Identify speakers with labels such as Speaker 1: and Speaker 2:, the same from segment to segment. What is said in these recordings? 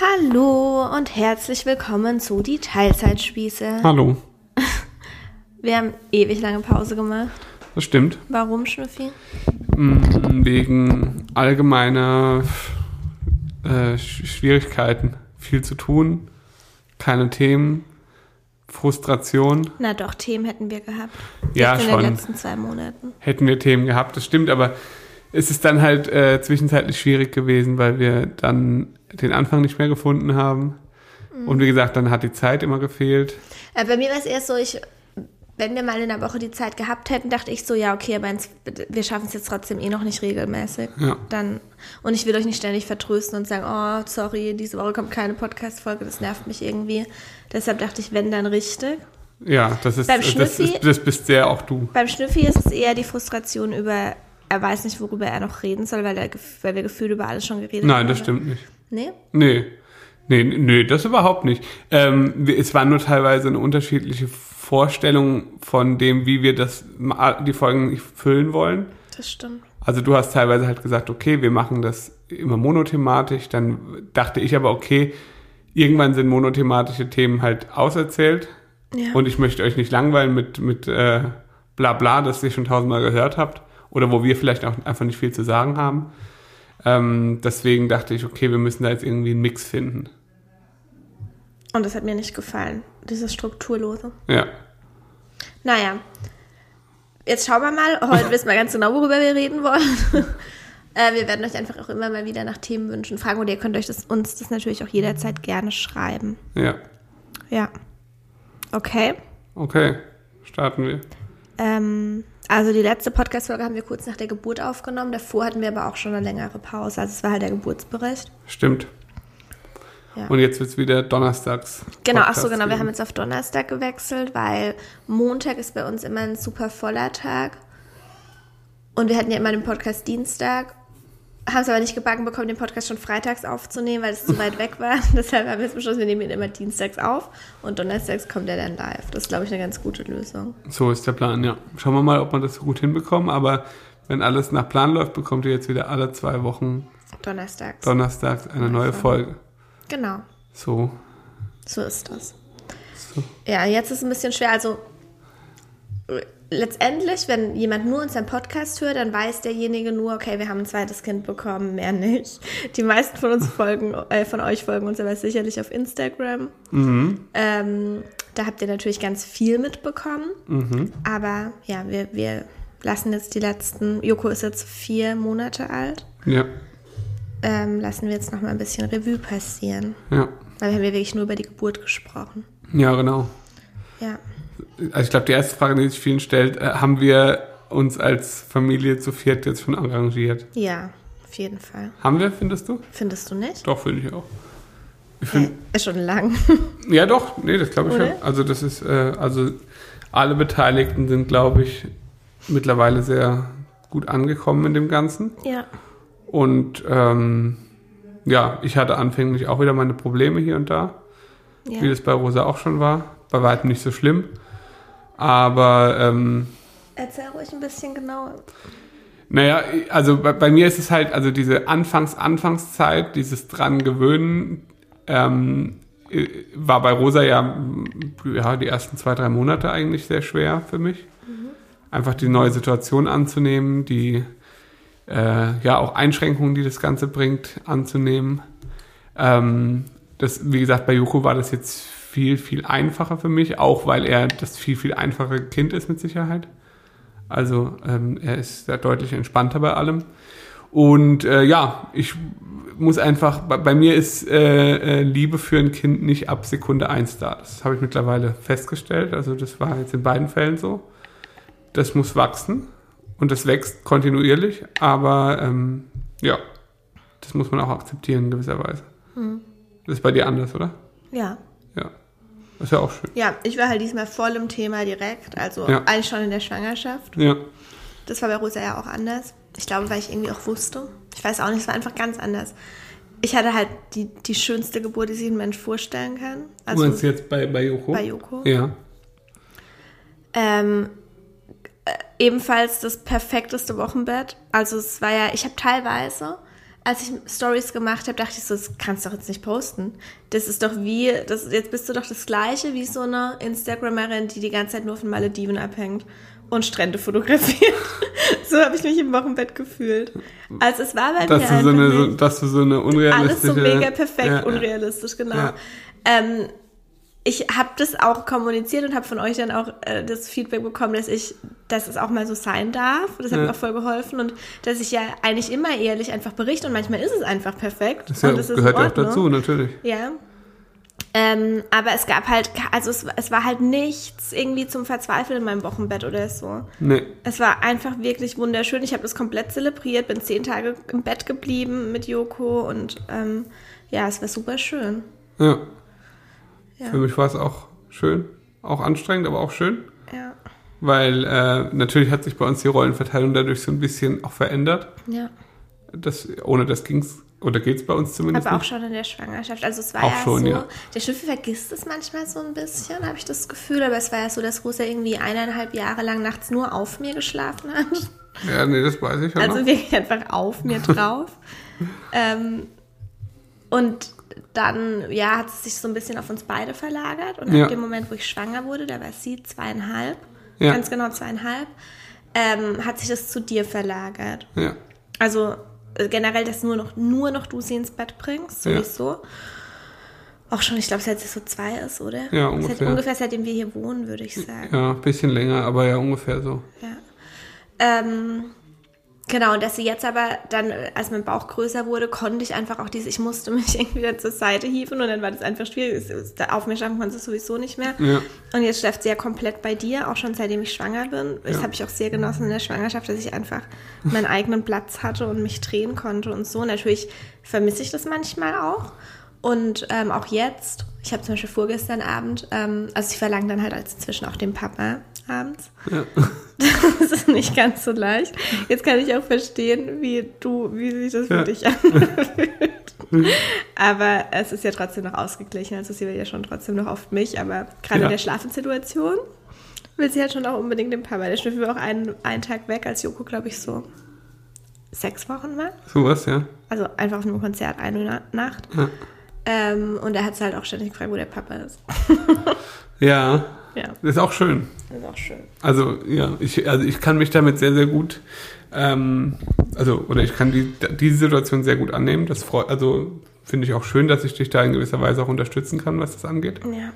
Speaker 1: Hallo und herzlich willkommen zu die Teilzeitspieße.
Speaker 2: Hallo,
Speaker 1: Wir haben ewig lange Pause gemacht.
Speaker 2: das stimmt.
Speaker 1: Warum, Schnüffi?
Speaker 2: Mm, Wegen allgemeiner äh, Sch- Schwierigkeiten. Viel zu tun, keine Themen, Frustration.
Speaker 1: Na doch, Themen hätten wir gehabt.
Speaker 2: Ja,
Speaker 1: Jetzt in
Speaker 2: schon.
Speaker 1: den letzten zwei Monaten.
Speaker 2: Hätten wir Themen gehabt, das stimmt, aber es ist dann halt äh, zwischenzeitlich schwierig gewesen, weil wir dann den Anfang nicht mehr gefunden haben. Und wie gesagt, dann hat die Zeit immer gefehlt.
Speaker 1: Äh, bei mir war es erst so, ich, wenn wir mal in der Woche die Zeit gehabt hätten, dachte ich so, ja, okay, aber ins, wir schaffen es jetzt trotzdem eh noch nicht regelmäßig.
Speaker 2: Ja.
Speaker 1: Dann, und ich will euch nicht ständig vertrösten und sagen, oh, sorry, diese Woche kommt keine Podcast-Folge, das nervt mich irgendwie. Deshalb dachte ich, wenn, dann richtig.
Speaker 2: Ja, das ist,
Speaker 1: Beim
Speaker 2: das,
Speaker 1: Schnüffi-
Speaker 2: ist, das bist sehr auch du.
Speaker 1: Beim Schnüffi ist es eher die Frustration über, er weiß nicht, worüber er noch reden soll, weil, er, weil wir gefühlt über alles schon geredet haben.
Speaker 2: Nein, das stimmt nicht.
Speaker 1: Nee?
Speaker 2: Nee. Nee, nee, das überhaupt nicht. Ähm, es war nur teilweise eine unterschiedliche Vorstellung von dem, wie wir das die Folgen füllen wollen.
Speaker 1: Das stimmt.
Speaker 2: Also du hast teilweise halt gesagt, okay, wir machen das immer monothematisch. Dann dachte ich aber, okay, irgendwann sind monothematische Themen halt auserzählt.
Speaker 1: Ja.
Speaker 2: Und ich möchte euch nicht langweilen mit, mit äh, bla bla, das ihr schon tausendmal gehört habt. Oder wo wir vielleicht auch einfach nicht viel zu sagen haben. Ähm, deswegen dachte ich, okay, wir müssen da jetzt irgendwie einen Mix finden.
Speaker 1: Und das hat mir nicht gefallen, dieses Strukturlose.
Speaker 2: Ja.
Speaker 1: Naja, jetzt schauen wir mal. Heute wissen wir ganz genau, worüber wir reden wollen. äh, wir werden euch einfach auch immer mal wieder nach Themenwünschen fragen und ihr könnt euch das, uns das natürlich auch jederzeit gerne schreiben.
Speaker 2: Ja.
Speaker 1: Ja. Okay.
Speaker 2: Okay. Starten wir.
Speaker 1: Ähm, also die letzte Podcast-Folge haben wir kurz nach der Geburt aufgenommen. Davor hatten wir aber auch schon eine längere Pause. Also es war halt der Geburtsbericht.
Speaker 2: Stimmt.
Speaker 1: Ja.
Speaker 2: Und jetzt wird's wieder donnerstags.
Speaker 1: Genau, ach so, genau. Wir
Speaker 2: geben.
Speaker 1: haben jetzt auf Donnerstag gewechselt, weil Montag ist bei uns immer ein super voller Tag. Und wir hatten ja immer den Podcast Dienstag. Haben es aber nicht gebacken bekommen, den Podcast schon freitags aufzunehmen, weil es zu weit weg war. Deshalb haben wir jetzt beschlossen, wir nehmen ihn immer dienstags auf und donnerstags kommt er dann live. Das ist, glaube ich, eine ganz gute Lösung.
Speaker 2: So ist der Plan, ja. Schauen wir mal, ob wir das so gut hinbekommen. Aber wenn alles nach Plan läuft, bekommt ihr jetzt wieder alle zwei Wochen
Speaker 1: Donnerstags.
Speaker 2: donnerstags eine neue Folge.
Speaker 1: genau,
Speaker 2: So.
Speaker 1: so ist das.
Speaker 2: so.
Speaker 1: Ja, jetzt ist es ein bisschen schwer. Also letztendlich, wenn jemand nur unseren Podcast hört, dann weiß derjenige nur, okay, wir haben ein zweites Kind bekommen, mehr nicht. Die meisten von uns folgen, äh, von euch folgen uns aber sicherlich auf Instagram. Ähm, da habt ihr natürlich ganz viel mitbekommen. Aber ja, wir, wir lassen jetzt die letzten, Joko ist jetzt vier Monate alt,
Speaker 2: Ja.
Speaker 1: ähm, lassen wir jetzt noch mal ein bisschen Revue passieren.
Speaker 2: Ja.
Speaker 1: Weil wir haben ja wirklich nur über die Geburt gesprochen.
Speaker 2: Ja, genau.
Speaker 1: Ja.
Speaker 2: Also ich glaube, die erste Frage, die sich vielen stellt, äh, haben wir uns als Familie zu viert jetzt schon arrangiert?
Speaker 1: Ja, auf jeden Fall.
Speaker 2: Haben wir, findest du?
Speaker 1: Findest du nicht?
Speaker 2: Doch, finde ich auch. Ich
Speaker 1: Äh,
Speaker 2: finde,
Speaker 1: ist schon lang.
Speaker 2: ja doch, nee, das glaube ich
Speaker 1: Oder?
Speaker 2: schon. Also das ist, äh, also alle Beteiligten sind, glaube ich, mittlerweile sehr gut angekommen in dem Ganzen.
Speaker 1: ja.
Speaker 2: Und ähm, ja, ich hatte anfänglich auch wieder meine Probleme hier und da,
Speaker 1: ja.
Speaker 2: wie das bei Rosa auch schon war. Bei weitem nicht so schlimm. Aber ähm,
Speaker 1: Erzähl ruhig ein bisschen genauer.
Speaker 2: Naja, also bei, bei mir ist es halt, also diese Anfangs-Anfangszeit, dieses dran gewöhnen, ähm, äh, war bei Rosa ja, ja die ersten zwei, drei Monate eigentlich sehr schwer für mich. Einfach die neue Situation anzunehmen, die äh, ja auch Einschränkungen, die das Ganze bringt, anzunehmen. Ähm, das, wie gesagt, bei Joko war das jetzt viel, viel einfacher für mich, auch weil er das viel, viel einfache Kind ist mit Sicherheit. Also ähm, er ist da deutlich entspannter bei allem. Und äh, ja, ich muss einfach, bei, bei mir ist äh, äh, Liebe für ein Kind nicht ab Sekunde eins da. Das habe ich mittlerweile festgestellt. Also das war jetzt in beiden Fällen so. Das muss wachsen und das wächst kontinuierlich, aber ähm, ja, das muss man auch akzeptieren in gewisser Weise. Das ist bei dir anders, oder?
Speaker 1: Ja.
Speaker 2: Ja. Das ist ja auch schön.
Speaker 1: Ja, ich war halt diesmal voll im Thema direkt. Also
Speaker 2: Ja.
Speaker 1: eigentlich schon in der Schwangerschaft.
Speaker 2: Ja.
Speaker 1: Das war bei Rosa ja auch anders. Ich glaube, weil ich irgendwie auch wusste. Ich weiß auch nicht, es war einfach ganz anders. Ich hatte halt die, die schönste Geburt, die sich ein Mensch vorstellen kann.
Speaker 2: Du
Speaker 1: Also
Speaker 2: meinst jetzt bei, bei Joko?
Speaker 1: bei Joko.
Speaker 2: Ja.
Speaker 1: Ähm, äh, ebenfalls das perfekteste Wochenbett. Also es war ja, ich habe teilweise, als ich Stories gemacht habe, dachte ich so, das kannst du doch jetzt nicht posten. Das ist doch wie, das, jetzt bist du doch das Gleiche wie so eine Instagramerin, die die ganze Zeit nur von Malediven abhängt und Strände fotografiert. so habe ich mich im Wochenbett gefühlt. Also es war bei
Speaker 2: dass
Speaker 1: mir
Speaker 2: du so eine, so, dass du so eine
Speaker 1: alles
Speaker 2: unrealistische...
Speaker 1: so mega perfekt
Speaker 2: ja.
Speaker 1: unrealistisch, genau.
Speaker 2: Ja.
Speaker 1: Ähm, ich habe das auch kommuniziert und habe von euch dann auch äh, das Feedback bekommen, dass ich, dass es auch mal so sein darf. Das hat
Speaker 2: Ja.
Speaker 1: mir auch voll geholfen und dass ich ja eigentlich immer ehrlich einfach berichte und manchmal ist es einfach perfekt.
Speaker 2: Das ja,
Speaker 1: ist
Speaker 2: gehört ja auch dazu, natürlich.
Speaker 1: Ja. Ähm, aber es gab halt, also es, es war halt nichts irgendwie zum Verzweifeln in meinem Wochenbett oder so.
Speaker 2: Nee.
Speaker 1: Es war einfach wirklich wunderschön. Ich habe das komplett zelebriert, bin zehn Tage im Bett geblieben mit Joko und ähm, ja, es war super schön.
Speaker 2: Ja.
Speaker 1: Ja.
Speaker 2: Für mich war es auch schön. Auch anstrengend, aber auch schön.
Speaker 1: Ja.
Speaker 2: Weil äh, natürlich hat sich bei uns die Rollenverteilung dadurch so ein bisschen auch verändert.
Speaker 1: ja.
Speaker 2: Das, ohne das ging's, oder geht's bei uns zumindest
Speaker 1: Aber auch
Speaker 2: nicht.
Speaker 1: schon in der Schwangerschaft. Also es war
Speaker 2: Auch
Speaker 1: ja
Speaker 2: schon,
Speaker 1: so,
Speaker 2: ja.
Speaker 1: der Schnüffel vergisst es manchmal so ein bisschen, habe ich das Gefühl. Aber es war ja so, dass Rosa irgendwie eineinhalb Jahre lang nachts nur auf mir geschlafen hat.
Speaker 2: Ja, nee, das weiß ich ja
Speaker 1: Also
Speaker 2: noch.
Speaker 1: wirklich einfach auf mir drauf. ähm, und dann, ja, hat es sich so ein bisschen auf uns beide verlagert. Und
Speaker 2: Ja.
Speaker 1: ab dem Moment, wo ich schwanger wurde, da war sie zweieinhalb,
Speaker 2: Ja.
Speaker 1: ganz genau zweieinhalb, ähm, hat sich das zu dir verlagert.
Speaker 2: Ja.
Speaker 1: Also äh, generell, dass nur noch, nur noch du sie ins Bett bringst,
Speaker 2: Ja.
Speaker 1: sowieso. Auch schon, ich glaube, seit sie so zwei ist, oder?
Speaker 2: Ja,
Speaker 1: Seit,
Speaker 2: ungefähr.
Speaker 1: ungefähr seitdem wir hier wohnen, würde ich sagen.
Speaker 2: ja, ein bisschen länger, aber ja, ungefähr so.
Speaker 1: Ja. Ähm, genau, und dass sie jetzt aber dann, äh, als mein Bauch größer wurde, konnte ich einfach auch diese, ich musste mich irgendwie wieder zur Seite hieven und dann war das einfach schwierig. Es- es- Auf mir schlafen konnte sie sowieso nicht mehr.
Speaker 2: Ja.
Speaker 1: Und jetzt schläft sie ja komplett bei dir, auch schon seitdem ich schwanger bin. Das
Speaker 2: Ja.
Speaker 1: habe ich auch sehr genossen in der Schwangerschaft, dass ich einfach meinen eigenen Platz hatte und mich drehen konnte und so. Natürlich vermisse ich das manchmal auch. Und ähm, auch jetzt, ich habe zum Beispiel vorgestern Abend, ähm, also ich verlange dann halt als inzwischen auch den Papa abends.
Speaker 2: Ja.
Speaker 1: Das ist nicht ganz so leicht. Jetzt kann ich auch verstehen, wie du, wie sich das für
Speaker 2: Ja.
Speaker 1: dich anfühlt. Aber es ist ja trotzdem noch ausgeglichen. Also sie will ja schon trotzdem noch oft mich, aber gerade
Speaker 2: Ja.
Speaker 1: in der Schlafensituation will sie halt schon auch unbedingt den Papa. Der Schnüffel war auch einen, einen Tag weg, als Joko, glaube ich, so sechs Wochen war.
Speaker 2: Sowas, ja.
Speaker 1: Also einfach auf einem Konzert eine Na- Nacht.
Speaker 2: Ja.
Speaker 1: Ähm, und er hat es halt auch ständig gefragt, wo der Papa ist.
Speaker 2: Ja,
Speaker 1: Ja,
Speaker 2: das ist auch schön.
Speaker 1: das ist auch schön.
Speaker 2: Also ja, ich, also ich kann mich damit sehr, sehr gut, ähm, also oder ich kann die, diese Situation sehr gut annehmen. Das freut, also finde ich auch schön, dass ich dich da in gewisser Weise auch unterstützen kann, was das angeht.
Speaker 1: Ja.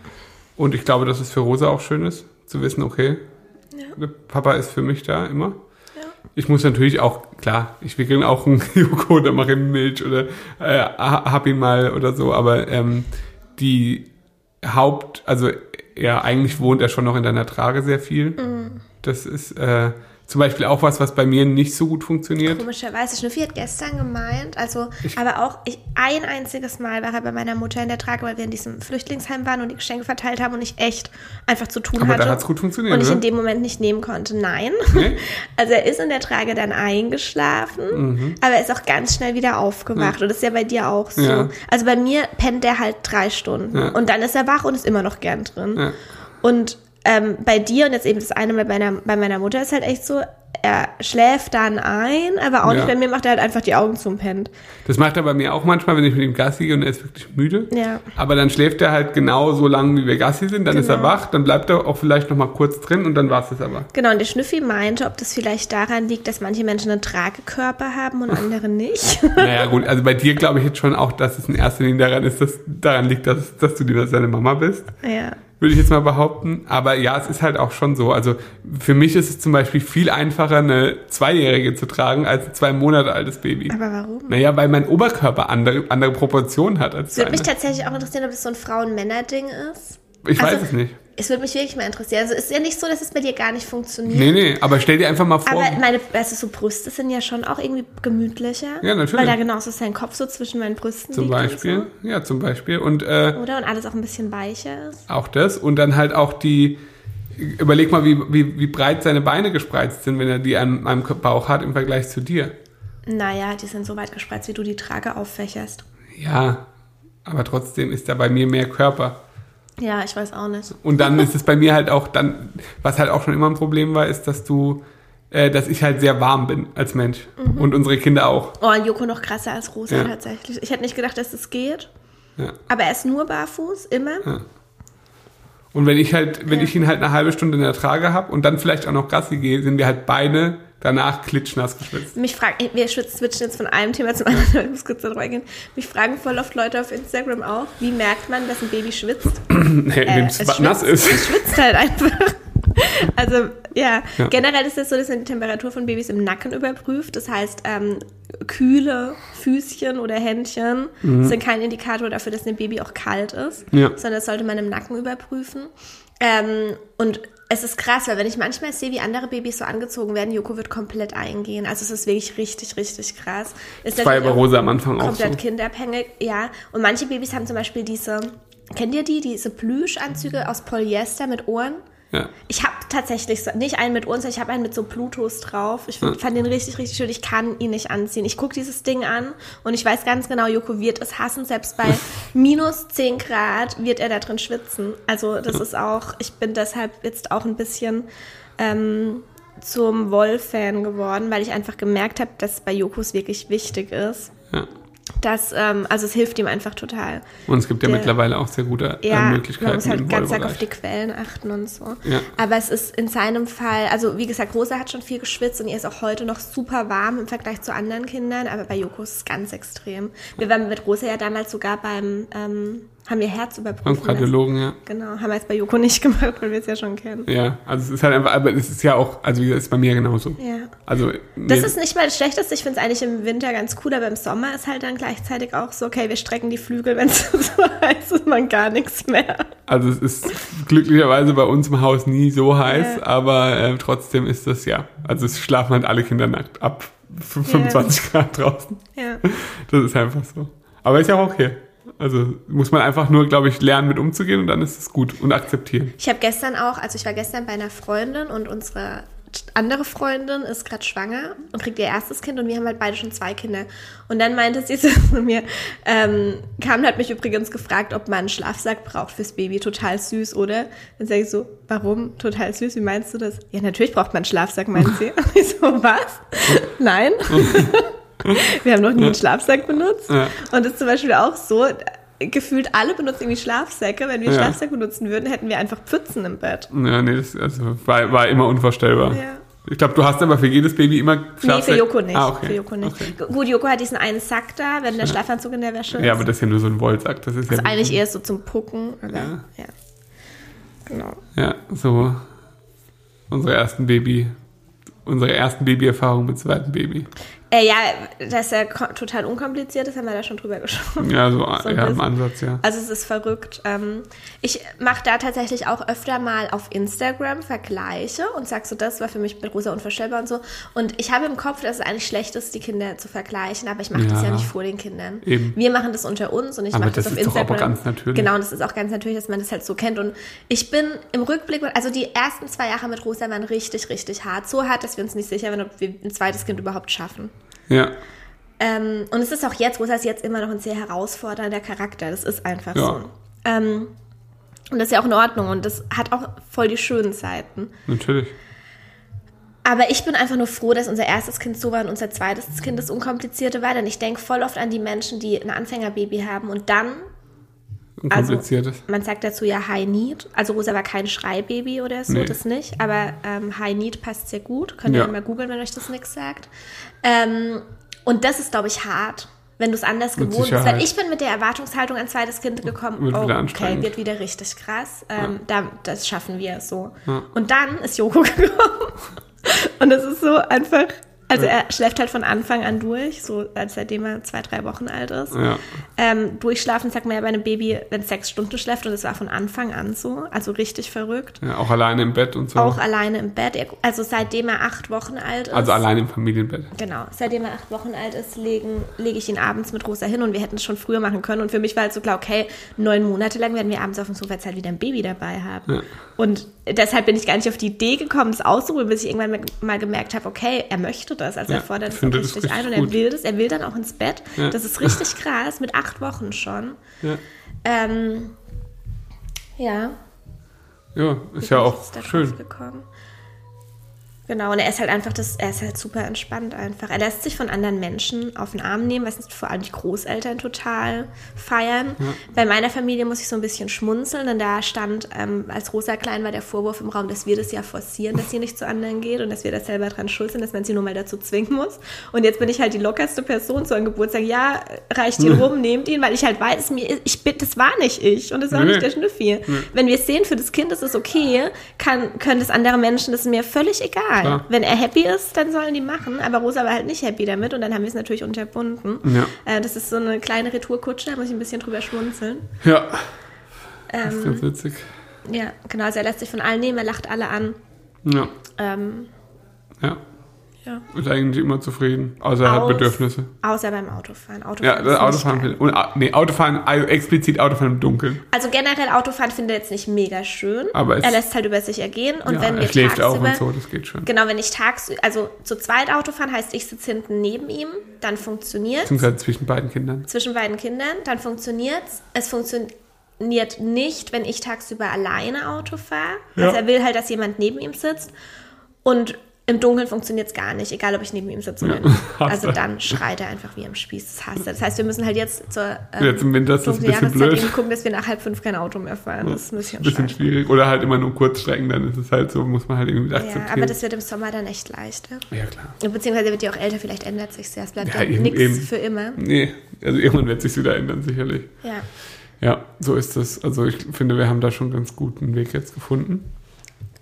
Speaker 2: Und ich glaube, dass es für Rosa auch schön ist, zu wissen, okay,
Speaker 1: Ja.
Speaker 2: Papa ist für mich da immer.
Speaker 1: Ja.
Speaker 2: Ich muss natürlich auch, klar, ich wickel auch einen Joko oder mache ihm Milch oder äh, ha- hab ihn mal oder so, aber ähm, die Haupt, also ja, eigentlich wohnt er schon noch in deiner Trage sehr viel.
Speaker 1: Mhm.
Speaker 2: Das ist äh, zum Beispiel auch was, was bei mir nicht so gut funktioniert.
Speaker 1: Komischerweise, Schnüffi hat gestern gemeint, also, aber auch ich, ein einziges Mal war er bei meiner Mutter in der Trage, weil wir in diesem Flüchtlingsheim waren und die Geschenke verteilt haben und ich echt einfach zu tun
Speaker 2: Aber
Speaker 1: hatte.
Speaker 2: da hat's gut funktioniert,
Speaker 1: Und ich
Speaker 2: oder?
Speaker 1: in dem Moment nicht nehmen konnte. Nein.
Speaker 2: Nee?
Speaker 1: Also er ist in der Trage dann eingeschlafen,
Speaker 2: Mhm.
Speaker 1: aber er ist auch ganz schnell wieder aufgewacht. Und das ist ja bei dir auch so.
Speaker 2: Ja.
Speaker 1: Also bei mir pennt er halt drei Stunden.
Speaker 2: Ja.
Speaker 1: Und dann ist er wach und ist immer noch gern drin.
Speaker 2: Ja.
Speaker 1: Und ähm, bei dir und jetzt eben das eine bei meiner, bei meiner Mutter ist halt echt so, er schläft dann ein, aber auch
Speaker 2: Ja.
Speaker 1: nicht. Bei mir macht er halt einfach die Augen zum pennt.
Speaker 2: Das macht er bei mir auch manchmal, wenn ich mit ihm Gassi gehe und er ist wirklich müde.
Speaker 1: Ja.
Speaker 2: Aber dann schläft er halt genau so lange, wie wir Gassi sind, dann ist er
Speaker 1: Genau.
Speaker 2: wach, dann bleibt er auch vielleicht noch mal kurz drin und dann war es das aber.
Speaker 1: Genau, und der Schnüffi meinte, ob das vielleicht daran liegt, dass manche Menschen einen Tragekörper haben und andere nicht.
Speaker 2: Naja, gut, also bei dir glaube ich jetzt schon auch, dass es in erster Linie daran ist, dass daran liegt, dass, dass du lieber seine Mama bist.
Speaker 1: ja.
Speaker 2: Würde ich jetzt mal behaupten. Aber ja, es ist halt auch schon so. Also für mich ist es zum Beispiel viel einfacher, eine Zweijährige zu tragen, als ein zwei Monate altes Baby.
Speaker 1: Aber warum?
Speaker 2: Naja, weil mein Oberkörper andere, andere Proportionen hat als
Speaker 1: Es würde mich
Speaker 2: deine.
Speaker 1: tatsächlich auch interessieren, ob das so ein Frauen-Männer-Ding ist.
Speaker 2: Ich weiß
Speaker 1: also-
Speaker 2: es nicht.
Speaker 1: Es würde mich wirklich mal interessieren. Also es ist ja nicht so, dass es bei dir gar nicht funktioniert.
Speaker 2: Nee, nee, aber stell dir einfach mal vor.
Speaker 1: Aber meine, also so Brüste sind ja schon auch irgendwie gemütlicher.
Speaker 2: Ja, natürlich.
Speaker 1: Weil da genauso sein Kopf so zwischen meinen Brüsten
Speaker 2: zum Beispiel. Ja, zum Beispiel. Und äh,
Speaker 1: so. Oder? Und alles auch ein bisschen weicher ist.
Speaker 2: auch das. Und dann halt auch die. Überleg mal, wie, wie, wie breit seine Beine gespreizt sind, wenn er die an einem Bauch hat im Vergleich zu dir.
Speaker 1: Naja, die sind so weit gespreizt, wie du die Trage auffächerst.
Speaker 2: Ja, aber trotzdem ist da bei mir mehr Körper.
Speaker 1: Ja, ich weiß auch nicht.
Speaker 2: Und dann ist es bei mir halt auch dann, was halt auch schon immer ein Problem war, ist, dass du äh, dass ich halt sehr warm bin als Mensch. Und unsere Kinder auch.
Speaker 1: Oh, Joko noch krasser als Rosa
Speaker 2: Ja.
Speaker 1: tatsächlich. Ich hätte nicht gedacht, dass das geht.
Speaker 2: Ja.
Speaker 1: Aber er ist nur barfuß, immer.
Speaker 2: Und wenn ich halt, wenn
Speaker 1: Ja.
Speaker 2: ich ihn halt eine halbe Stunde in der Trage habe und dann vielleicht auch noch Gassi gehe, sind wir halt beide danach klitschnass geschwitzt.
Speaker 1: Mich fragen, wir switchen jetzt von einem Thema zum anderen, ich muss kurz darüber gehen. Mich fragen voll oft Leute auf Instagram auch, wie merkt man, dass ein Baby schwitzt?
Speaker 2: Nee,
Speaker 1: Äh, es
Speaker 2: es nass ist.
Speaker 1: Es schwitzt halt einfach. Also ja,
Speaker 2: Ja.
Speaker 1: generell ist es so, dass man die Temperatur von Babys im Nacken überprüft. Das heißt, ähm, kühle Füßchen oder Händchen sind kein Indikator dafür, dass ein Baby auch kalt ist,
Speaker 2: Mhm. Ja.
Speaker 1: sondern das sollte man im Nacken überprüfen. Ähm, und es ist krass, weil wenn ich manchmal sehe, wie andere Babys so angezogen werden, Joko wird komplett eingehen. Also es ist wirklich richtig, richtig krass. Ist
Speaker 2: Das war bei Rosa am Anfang auch so.
Speaker 1: komplett kinderabhängig, ja. Und manche Babys haben zum Beispiel diese, kennt ihr die, diese Plüschanzüge aus Polyester mit Ohren?
Speaker 2: Ja.
Speaker 1: Ich habe tatsächlich so, nicht einen mit sondern ich habe einen mit so Bluetooth drauf. Ich find, fand den richtig, richtig schön. Ich kann ihn nicht anziehen. Ich gucke dieses Ding an und ich weiß ganz genau, Joko wird es hassen. Selbst bei minus 10 Grad wird er da drin schwitzen. Also das ist auch, ich bin deshalb jetzt auch ein bisschen ähm, zum Woll-Fan geworden, weil ich einfach gemerkt habe, dass bei Jokos wirklich wichtig ist.
Speaker 2: ja.
Speaker 1: Das, ähm, also es hilft ihm einfach total.
Speaker 2: Und es gibt ja
Speaker 1: Der-
Speaker 2: mittlerweile auch sehr gute äh,
Speaker 1: Ja, man
Speaker 2: Möglichkeiten
Speaker 1: muss halt ganz stark auf die Quellen achten und so.
Speaker 2: Ja.
Speaker 1: Aber es ist in seinem Fall, also wie gesagt, Rosa hat schon viel geschwitzt und ihr ist auch heute noch super warm im Vergleich zu anderen Kindern, aber bei Joko ist es ganz extrem. Wir waren mit Rosa ja damals sogar beim, ähm, haben wir Herz
Speaker 2: Beim
Speaker 1: überprüfen lassen.
Speaker 2: Kardiologen, ja.
Speaker 1: Genau, haben wir jetzt bei Joko nicht gemacht, weil wir es ja schon kennen.
Speaker 2: Ja, also es ist halt einfach, aber es ist ja auch, also wie gesagt, es ist bei mir genauso.
Speaker 1: Ja.
Speaker 2: Also
Speaker 1: Das ist nicht mal das Schlechteste. Ich finde es eigentlich im Winter ganz cool, aber im Sommer ist halt dann gleichzeitig auch so, okay, wir strecken die Flügel, wenn es so heiß ist, man gar nichts mehr.
Speaker 2: Also es ist glücklicherweise bei uns im Haus nie so heiß,
Speaker 1: Ja.
Speaker 2: aber äh, trotzdem ist das ja. Also es schlafen halt alle Kinder nackt ab 25 Grad draußen.
Speaker 1: Ja.
Speaker 2: Das ist einfach so. Aber ist ja auch okay. Also muss man einfach nur, glaube ich, lernen mit umzugehen und dann ist es gut und akzeptieren.
Speaker 1: Ich habe gestern auch, also ich war gestern bei einer Freundin und unsere andere Freundin ist gerade schwanger und kriegt ihr erstes Kind und wir haben halt beide schon zwei Kinder. Und dann meinte sie so zu mir, ähm, Carmen hat mich übrigens gefragt, ob man einen Schlafsack braucht fürs Baby. Total süß, oder? Dann sage ich so, warum? Total süß, wie meinst du das? Ja, natürlich braucht man einen Schlafsack, meint sie. Und ich so, was? Nein. Wir haben noch nie einen Schlafsack benutzt.
Speaker 2: Ja.
Speaker 1: Und das ist zum Beispiel auch so, gefühlt alle benutzen irgendwie Schlafsäcke. Wenn wir
Speaker 2: Ja.
Speaker 1: Schlafsack benutzen würden, hätten wir einfach Pfützen im Bett.
Speaker 2: Ja, nee, das also, war, war immer unvorstellbar.
Speaker 1: Ja.
Speaker 2: Ich glaube, du hast aber für jedes Baby immer
Speaker 1: Nee, für
Speaker 2: Schlafsack-
Speaker 1: Joko nicht.
Speaker 2: Ah, okay.
Speaker 1: Für Joko nicht.
Speaker 2: Okay.
Speaker 1: Gu- Gut, Joko hat diesen einen Sack da, wenn der Schlafanzug in der Wäsche ist.
Speaker 2: Ja, aber das ist ja nur so ein Wollsack. Das ist ja
Speaker 1: das ist eigentlich eher so zum Pucken. Aber, ja.
Speaker 2: Ja.
Speaker 1: Genau.
Speaker 2: Ja, so unsere ersten Baby, unsere ersten Babyerfahrung mit zweiten Baby.
Speaker 1: Äh, ja, das ist ja ko- total unkompliziert, das haben wir da schon drüber gesprochen.
Speaker 2: Ja, so,
Speaker 1: So
Speaker 2: ja, im. Ansatz, ja.
Speaker 1: Also es ist verrückt. Ähm, ich mache da tatsächlich auch öfter mal auf Instagram Vergleiche und sag so, das war für mich mit Rosa unvorstellbar und so. Und ich habe im Kopf, dass es eigentlich schlecht ist, die Kinder zu vergleichen, aber ich mache das
Speaker 2: Ja.
Speaker 1: ja nicht vor den Kindern.
Speaker 2: Eben.
Speaker 1: Wir machen das unter uns und ich mache das,
Speaker 2: das
Speaker 1: auf
Speaker 2: ist doch
Speaker 1: Instagram.
Speaker 2: aber ganz natürlich.
Speaker 1: Genau, und das ist auch ganz natürlich, dass man das halt so kennt. Und ich bin im Rückblick, also die ersten zwei Jahre mit Rosa waren richtig, richtig hart. So hart, dass wir uns nicht sicher waren, ob wir ein zweites Kind überhaupt schaffen.
Speaker 2: Ja,
Speaker 1: Ähm, und es ist auch jetzt, Rosa ist jetzt immer noch ein sehr herausfordernder Charakter. Das ist einfach
Speaker 2: Ja.
Speaker 1: so. Ähm, und das ist ja auch in Ordnung und das hat auch voll die schönen Seiten.
Speaker 2: natürlich.
Speaker 1: Aber ich bin einfach nur froh, dass unser erstes Kind so war und unser zweites Kind das Unkomplizierte war. Denn ich denke voll oft an die Menschen, die ein Anfängerbaby haben und dann,
Speaker 2: Unkompliziertes.
Speaker 1: man sagt dazu ja High Need. Also Rosa war kein Schreibaby oder so,
Speaker 2: Nee.
Speaker 1: das nicht. Aber ähm, High Need passt sehr gut. Könnt ihr
Speaker 2: Ja.
Speaker 1: mal googeln, wenn euch das nichts sagt. Ähm, und das ist, glaube ich, hart. Wenn du es anders
Speaker 2: Mit
Speaker 1: gewohnt bist. Weil ich bin mit der Erwartungshaltung an zweites Kind gekommen.
Speaker 2: Wird
Speaker 1: oh,
Speaker 2: wieder
Speaker 1: okay, wird wieder richtig krass. Ähm, da, das schaffen wir so.
Speaker 2: Ja.
Speaker 1: Und dann ist Joko gekommen. Und es ist so einfach. Also er schläft halt von Anfang an durch, so seitdem er zwei, drei Wochen alt ist.
Speaker 2: Ja.
Speaker 1: Ähm, durchschlafen sagt man ja bei einem Baby, wenn es sechs Stunden schläft und es war von Anfang an so, also richtig verrückt.
Speaker 2: ja, auch alleine im Bett und so.
Speaker 1: Auch alleine im Bett, also seitdem er acht Wochen alt ist.
Speaker 2: also alleine im Familienbett.
Speaker 1: Genau, seitdem er acht Wochen alt ist, legen, lege ich ihn abends mit Rosa hin und wir hätten es schon früher machen können. Und für mich war halt so klar, okay, neun Monate lang werden wir abends auf dem Sofa jetzt halt wieder ein Baby dabei haben.
Speaker 2: Ja.
Speaker 1: Und deshalb bin ich gar nicht auf die Idee gekommen, das auszuruhen, bis ich irgendwann mal- mal gemerkt habe, okay, er möchte das, also
Speaker 2: Ja,
Speaker 1: er fordert das
Speaker 2: das
Speaker 1: richtig ein und er will das, er will dann auch ins Bett.
Speaker 2: Ja.
Speaker 1: Das ist richtig krass, mit acht Wochen schon.
Speaker 2: Ja,
Speaker 1: Ähm, ja,
Speaker 2: ja ist
Speaker 1: wie
Speaker 2: ja auch schön.
Speaker 1: Gekommen? Genau, und er ist halt einfach das, er ist halt super entspannt einfach. Er lässt sich von anderen Menschen auf den Arm nehmen, was vor allem die Großeltern total feiern. Ja. Bei meiner Familie muss ich so ein bisschen schmunzeln, denn da stand, ähm, als Rosa klein war, der Vorwurf im Raum, dass wir das ja forcieren, dass sie nicht zu anderen geht und dass wir das selber dran schuld sind, dass man sie nur mal dazu zwingen muss. Und jetzt bin ich halt die lockerste Person zu einem Geburtstag. Ja, reicht ihn rum, nehmt ihn, weil ich halt weiß, mir, ich bin, das war nicht ich und das war nee. nicht der Schnüffi. Nee. Wenn wir es sehen, für das Kind ist es okay, kann, können das andere Menschen, das ist mir völlig egal egal. Klar. Wenn er happy ist, dann sollen die machen. Aber Rosa war halt nicht happy damit und dann haben wir es natürlich unterbunden. Ja. Äh, das ist so eine kleine Retourkutsche, da muss ich ein bisschen drüber schmunzeln.
Speaker 2: Ja. Ähm, das ist ganz witzig.
Speaker 1: Ja, genau. Also er lässt sich von allen nehmen, er lacht alle an.
Speaker 2: Ja. Ähm, ja. Ja. Ist eigentlich immer zufrieden, außer er hat Bedürfnisse.
Speaker 1: Außer beim Autofahren.
Speaker 2: Autofahren ja, Autofahren. Und, nee, Autofahren, also explizit Autofahren im Dunkeln.
Speaker 1: Also generell Autofahren findet er jetzt nicht mega schön. Aber er lässt halt über sich ergehen. Und
Speaker 2: ja,
Speaker 1: wenn
Speaker 2: er schläft auch und so, das geht schon.
Speaker 1: Genau, wenn ich tagsüber, also zu zweit Autofahren heißt, ich sitze hinten neben ihm, dann funktioniert
Speaker 2: Beziehungsweise zwischen beiden Kindern.
Speaker 1: Zwischen beiden Kindern, dann funktioniert es. Es funktioniert nicht, wenn ich tagsüber alleine Auto fahre. Ja. Also er will halt, dass jemand neben ihm sitzt. Und im Dunkeln funktioniert es gar nicht, egal ob ich neben ihm sitze oder nicht. also dann schreit er einfach wie am Spieß. Das hasst er. Das heißt, wir müssen halt jetzt zur ähm,
Speaker 2: jetzt im Winter ist das ein bisschen blöd.
Speaker 1: gucken, dass wir nach halb fünf kein Auto mehr fahren. Das ist ein bisschen,
Speaker 2: bisschen schwierig. Oder halt immer nur Kurzstrecken, dann ist es halt so, muss man halt irgendwie akzeptieren.
Speaker 1: Ja, aber das wird im Sommer dann echt leichter.
Speaker 2: Ja, klar.
Speaker 1: Beziehungsweise wird ja auch älter, vielleicht ändert sich Es bleibt ja, ja nichts für immer.
Speaker 2: Nee, also irgendwann wird sich wieder ändern, sicherlich.
Speaker 1: Ja.
Speaker 2: Ja, so ist das. Also ich finde, wir haben da schon einen ganz guten Weg jetzt gefunden.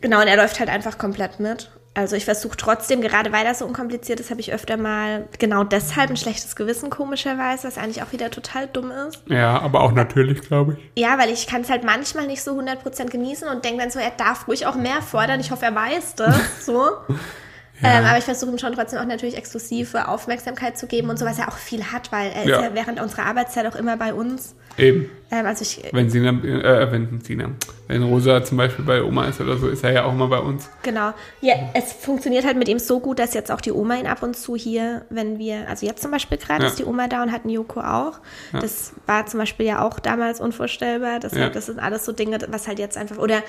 Speaker 1: Genau, und er läuft halt einfach komplett mit. Also ich versuche trotzdem, gerade weil das so unkompliziert ist, habe ich öfter mal genau deshalb ein schlechtes Gewissen, komischerweise, was eigentlich auch wieder total dumm ist.
Speaker 2: Ja, aber auch natürlich, glaube ich.
Speaker 1: Ja, weil ich kann es halt manchmal nicht so 100% genießen und denke dann so, er darf ruhig auch mehr fordern. Ich hoffe, er weiß das. So. Ja. Ähm, aber ich versuche ihm schon trotzdem auch natürlich exklusive Aufmerksamkeit zu geben und so, was er auch viel hat, weil er ja. ist ja während unserer Arbeitszeit auch immer bei uns.
Speaker 2: Eben.
Speaker 1: Ähm, also ich,
Speaker 2: wenn Sina, äh, wenn Sina, wenn Rosa zum Beispiel bei Oma ist oder so, ist er ja auch immer bei uns.
Speaker 1: Genau. Ja, es funktioniert halt mit ihm so gut, dass jetzt auch die Oma ihn ab und zu hier, wenn wir, also jetzt zum Beispiel gerade ja. ist die Oma da und hat einen Joko auch. Ja. Das war zum Beispiel ja auch damals unvorstellbar. Das, ja. das sind alles so Dinge, was halt jetzt einfach, oder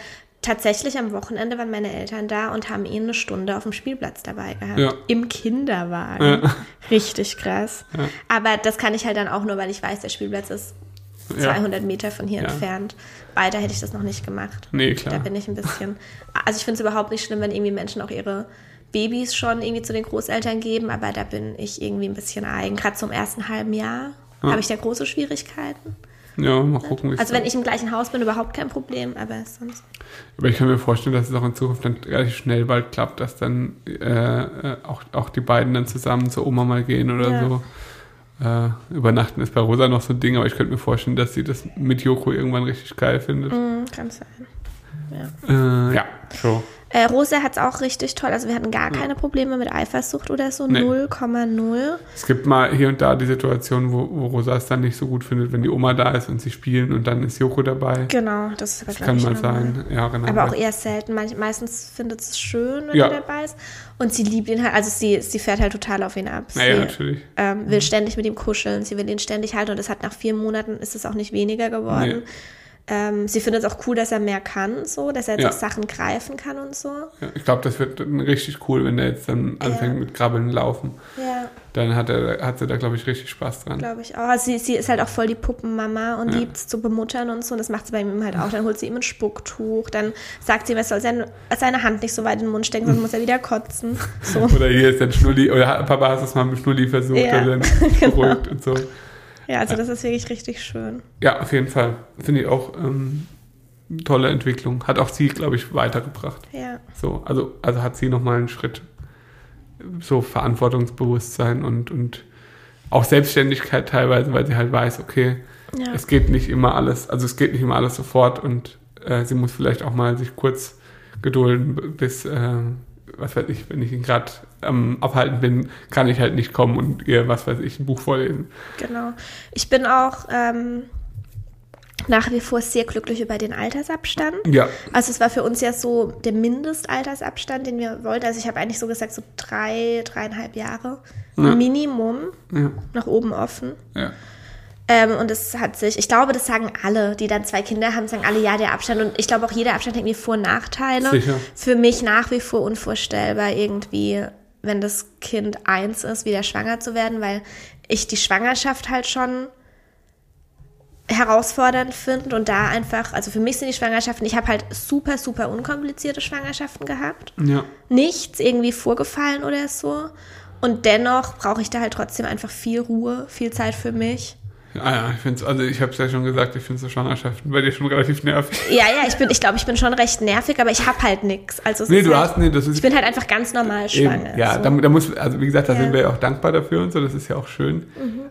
Speaker 1: tatsächlich am Wochenende waren meine Eltern da und haben ihn eine Stunde auf dem Spielplatz dabei gehabt. Ja. Im Kinderwagen. Ja. Richtig krass. Ja. Aber das kann ich halt dann auch nur, weil ich weiß, der Spielplatz ist 200 Meter von hier entfernt. Weiter hätte ich das noch nicht gemacht.
Speaker 2: Nee, klar.
Speaker 1: Da bin ich ein bisschen. Also ich finde es überhaupt nicht schlimm, wenn irgendwie Menschen auch ihre Babys schon irgendwie zu den Großeltern geben, aber da bin ich irgendwie ein bisschen eigen. Gerade zum ersten halben Jahr habe ich da große Schwierigkeiten.
Speaker 2: Ja, mal gucken. Wie
Speaker 1: also wenn ich im gleichen Haus bin, überhaupt kein Problem, aber sonst.
Speaker 2: Aber ich kann mir vorstellen, dass es auch in Zukunft dann relativ schnell bald klappt, dass dann äh, äh, auch, auch die beiden dann zusammen zur Oma mal gehen oder ja. so. Äh, übernachten ist bei Rosa noch so ein Ding, aber ich könnte mir vorstellen, dass sie das mit Joko irgendwann richtig geil findet.
Speaker 1: Mm, kann sein.
Speaker 2: Ja, äh, ja so.
Speaker 1: Äh, Rosa hat es auch richtig toll. Also wir hatten gar keine Probleme mit Eifersucht oder so. 0,0. Nee.
Speaker 2: Es gibt mal hier und da die Situation, wo, wo Rosa es dann nicht so gut findet, wenn die Oma da ist und sie spielen und dann ist Joko dabei.
Speaker 1: Genau, das, ist aber,
Speaker 2: das kann mal sein. Ja, genau.
Speaker 1: Aber auch eher selten. meistens findet es schön, wenn ja. er dabei ist. Und sie liebt ihn halt, also sie, sie fährt halt total auf ihn ab. Sie
Speaker 2: ja, natürlich.
Speaker 1: Ähm, will ständig mit ihm kuscheln, sie will ihn ständig halten und das hat nach vier Monaten ist es auch nicht weniger geworden. Nee. Ähm, sie findet es auch cool, dass er mehr kann, so, dass er jetzt ja. Sachen greifen kann und so.
Speaker 2: Ja, ich glaube, das wird richtig cool, wenn er jetzt dann anfängt ja. mit Krabbeln laufen.
Speaker 1: Ja.
Speaker 2: Dann hat, er, hat sie da, glaube ich, richtig Spaß dran.
Speaker 1: Glaube ich auch. Also sie, sie ist halt auch voll die Puppenmama und liebt es zu bemuttern und so. Und das macht sie bei ihm halt auch. Dann holt sie ihm ein Spucktuch. Dann sagt sie ihm, er soll seine, seine Hand nicht so weit in den Mund stecken, sonst muss er wieder kotzen. So.
Speaker 2: oder hier ist ein Schnulli. Oder Papa hast es mal mit Schnulli versucht. Ja. Dann genau. beruhigt und so.
Speaker 1: Ja, also das ist wirklich richtig schön.
Speaker 2: Ja, auf jeden Fall. Finde ich auch ähm, tolle Entwicklung. Hat auch sie, glaube ich, weitergebracht.
Speaker 1: Ja.
Speaker 2: So, also, also hat sie nochmal einen Schritt so Verantwortungsbewusstsein und, und auch Selbstständigkeit teilweise, weil sie halt weiß, okay, ja. es geht nicht immer alles, also es geht nicht immer alles sofort und äh, sie muss vielleicht auch mal sich kurz gedulden, bis äh, was weiß ich, wenn ich ihn gerade am Abhalten bin, kann ich halt nicht kommen und ihr, was weiß ich, ein Buch vorlesen.
Speaker 1: Genau. Ich bin auch ähm, nach wie vor sehr glücklich über den Altersabstand.
Speaker 2: Ja.
Speaker 1: Also es war für uns ja so der Mindestaltersabstand, den wir wollten. Also ich habe eigentlich so gesagt, so drei, dreieinhalb Jahre. Ja. Minimum. Ja. Nach oben offen.
Speaker 2: Ja.
Speaker 1: Ähm, und es hat sich, ich glaube, das sagen alle, die dann zwei Kinder haben, sagen alle, ja, der Abstand. Und ich glaube auch jeder Abstand hat irgendwie Vor- und Nachteile.
Speaker 2: Sicher.
Speaker 1: Für mich nach wie vor unvorstellbar irgendwie, wenn das Kind eins ist, wieder schwanger zu werden, weil ich die Schwangerschaft halt schon herausfordernd finde und da einfach, also für mich sind die Schwangerschaften, ich habe halt super, super unkomplizierte Schwangerschaften gehabt.
Speaker 2: Ja.
Speaker 1: Nichts irgendwie vorgefallen oder so. Und dennoch brauche ich da halt trotzdem einfach viel Ruhe, viel Zeit für mich.
Speaker 2: Ja, ja, ich finde es, also ich habe es ja schon gesagt, ich finde so Schwangerschaften bei dir schon relativ nervig.
Speaker 1: Ja, ja, ich bin, ich glaube, ich bin schon recht nervig, aber ich habe halt nichts. Also
Speaker 2: Nee, du
Speaker 1: halt,
Speaker 2: hast, nee, das ist
Speaker 1: Ich bin halt einfach ganz normal
Speaker 2: Eben,
Speaker 1: schwanger.
Speaker 2: ja,
Speaker 1: so.
Speaker 2: da, da muss, also wie gesagt, da
Speaker 1: Ja.
Speaker 2: sind wir ja auch dankbar dafür und so, das ist ja auch schön.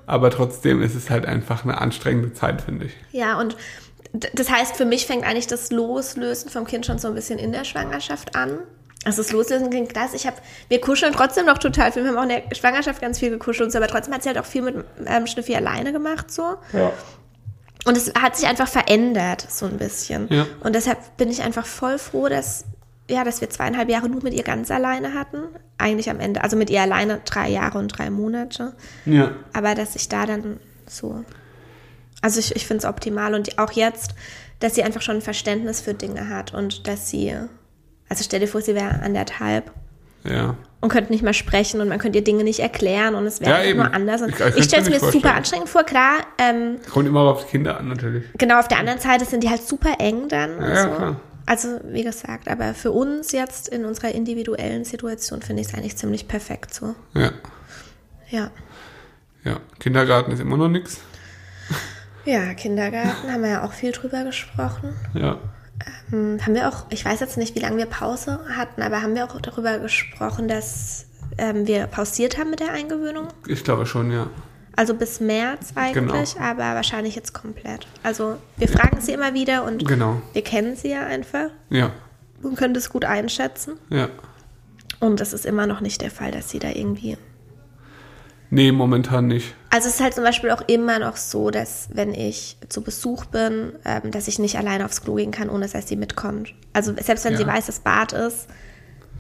Speaker 2: Aber trotzdem ist es halt einfach eine anstrengende Zeit, finde ich.
Speaker 1: Ja, und das heißt, für mich fängt eigentlich das Loslösen vom Kind schon so ein bisschen in der Schwangerschaft an. Also das Loslösen klingt das. Ich habe, wir kuscheln trotzdem noch total viel. Wir haben auch in der Schwangerschaft ganz viel gekuschelt, und so, aber trotzdem hat sie halt auch viel mit ähm, Schnüffi alleine gemacht so.
Speaker 2: Ja.
Speaker 1: Und es hat sich einfach verändert, so ein bisschen.
Speaker 2: Ja.
Speaker 1: Und deshalb bin ich einfach voll froh, dass, ja, dass wir zweieinhalb Jahre nur mit ihr ganz alleine hatten. Eigentlich am Ende, also mit ihr alleine drei Jahre und drei Monate.
Speaker 2: Ja.
Speaker 1: Aber dass ich da dann so. Also ich, ich finde es optimal. Und auch jetzt, dass sie einfach schon ein Verständnis für Dinge hat und dass sie. Also stell dir vor, sie wäre anderthalb
Speaker 2: Ja.
Speaker 1: und könnte nicht mehr sprechen und man könnte ihr Dinge nicht erklären und es wäre
Speaker 2: Ja,
Speaker 1: nur anders.
Speaker 2: Ich- ich
Speaker 1: ich, stelle es
Speaker 2: mir nicht
Speaker 1: super
Speaker 2: vorstellen.
Speaker 1: anstrengend vor, klar. Ähm,
Speaker 2: Kommt immer auf die Kinder an, natürlich.
Speaker 1: Genau, auf der anderen Seite sind die halt super eng dann. und
Speaker 2: Ja,
Speaker 1: so.
Speaker 2: klar.
Speaker 1: Also, wie gesagt, aber für uns jetzt in unserer individuellen Situation finde ich es eigentlich ziemlich perfekt so.
Speaker 2: Ja.
Speaker 1: Ja.
Speaker 2: Ja. Kindergarten ist immer noch nichts.
Speaker 1: Ja, Kindergarten haben wir ja auch viel drüber gesprochen.
Speaker 2: Ja.
Speaker 1: Hm, Haben wir auch, ich weiß jetzt nicht, wie lange wir Pause hatten, aber haben wir auch darüber gesprochen, dass ähm, wir pausiert haben mit der Eingewöhnung?
Speaker 2: Ich glaube schon, ja.
Speaker 1: Also bis März eigentlich,
Speaker 2: Genau.
Speaker 1: aber wahrscheinlich jetzt komplett. Also wir fragen sie immer wieder und
Speaker 2: Genau.
Speaker 1: wir kennen sie ja einfach
Speaker 2: Ja.
Speaker 1: und können das gut einschätzen.
Speaker 2: Ja.
Speaker 1: Und das ist immer noch nicht der Fall, dass sie da irgendwie.
Speaker 2: Nee, momentan nicht.
Speaker 1: Also es ist halt zum Beispiel auch immer noch so, dass wenn ich zu Besuch bin, ähm, dass ich nicht alleine aufs Klo gehen kann, ohne dass sie mitkommt. Also selbst wenn
Speaker 2: Ja.
Speaker 1: sie weiß, dass Bad ist,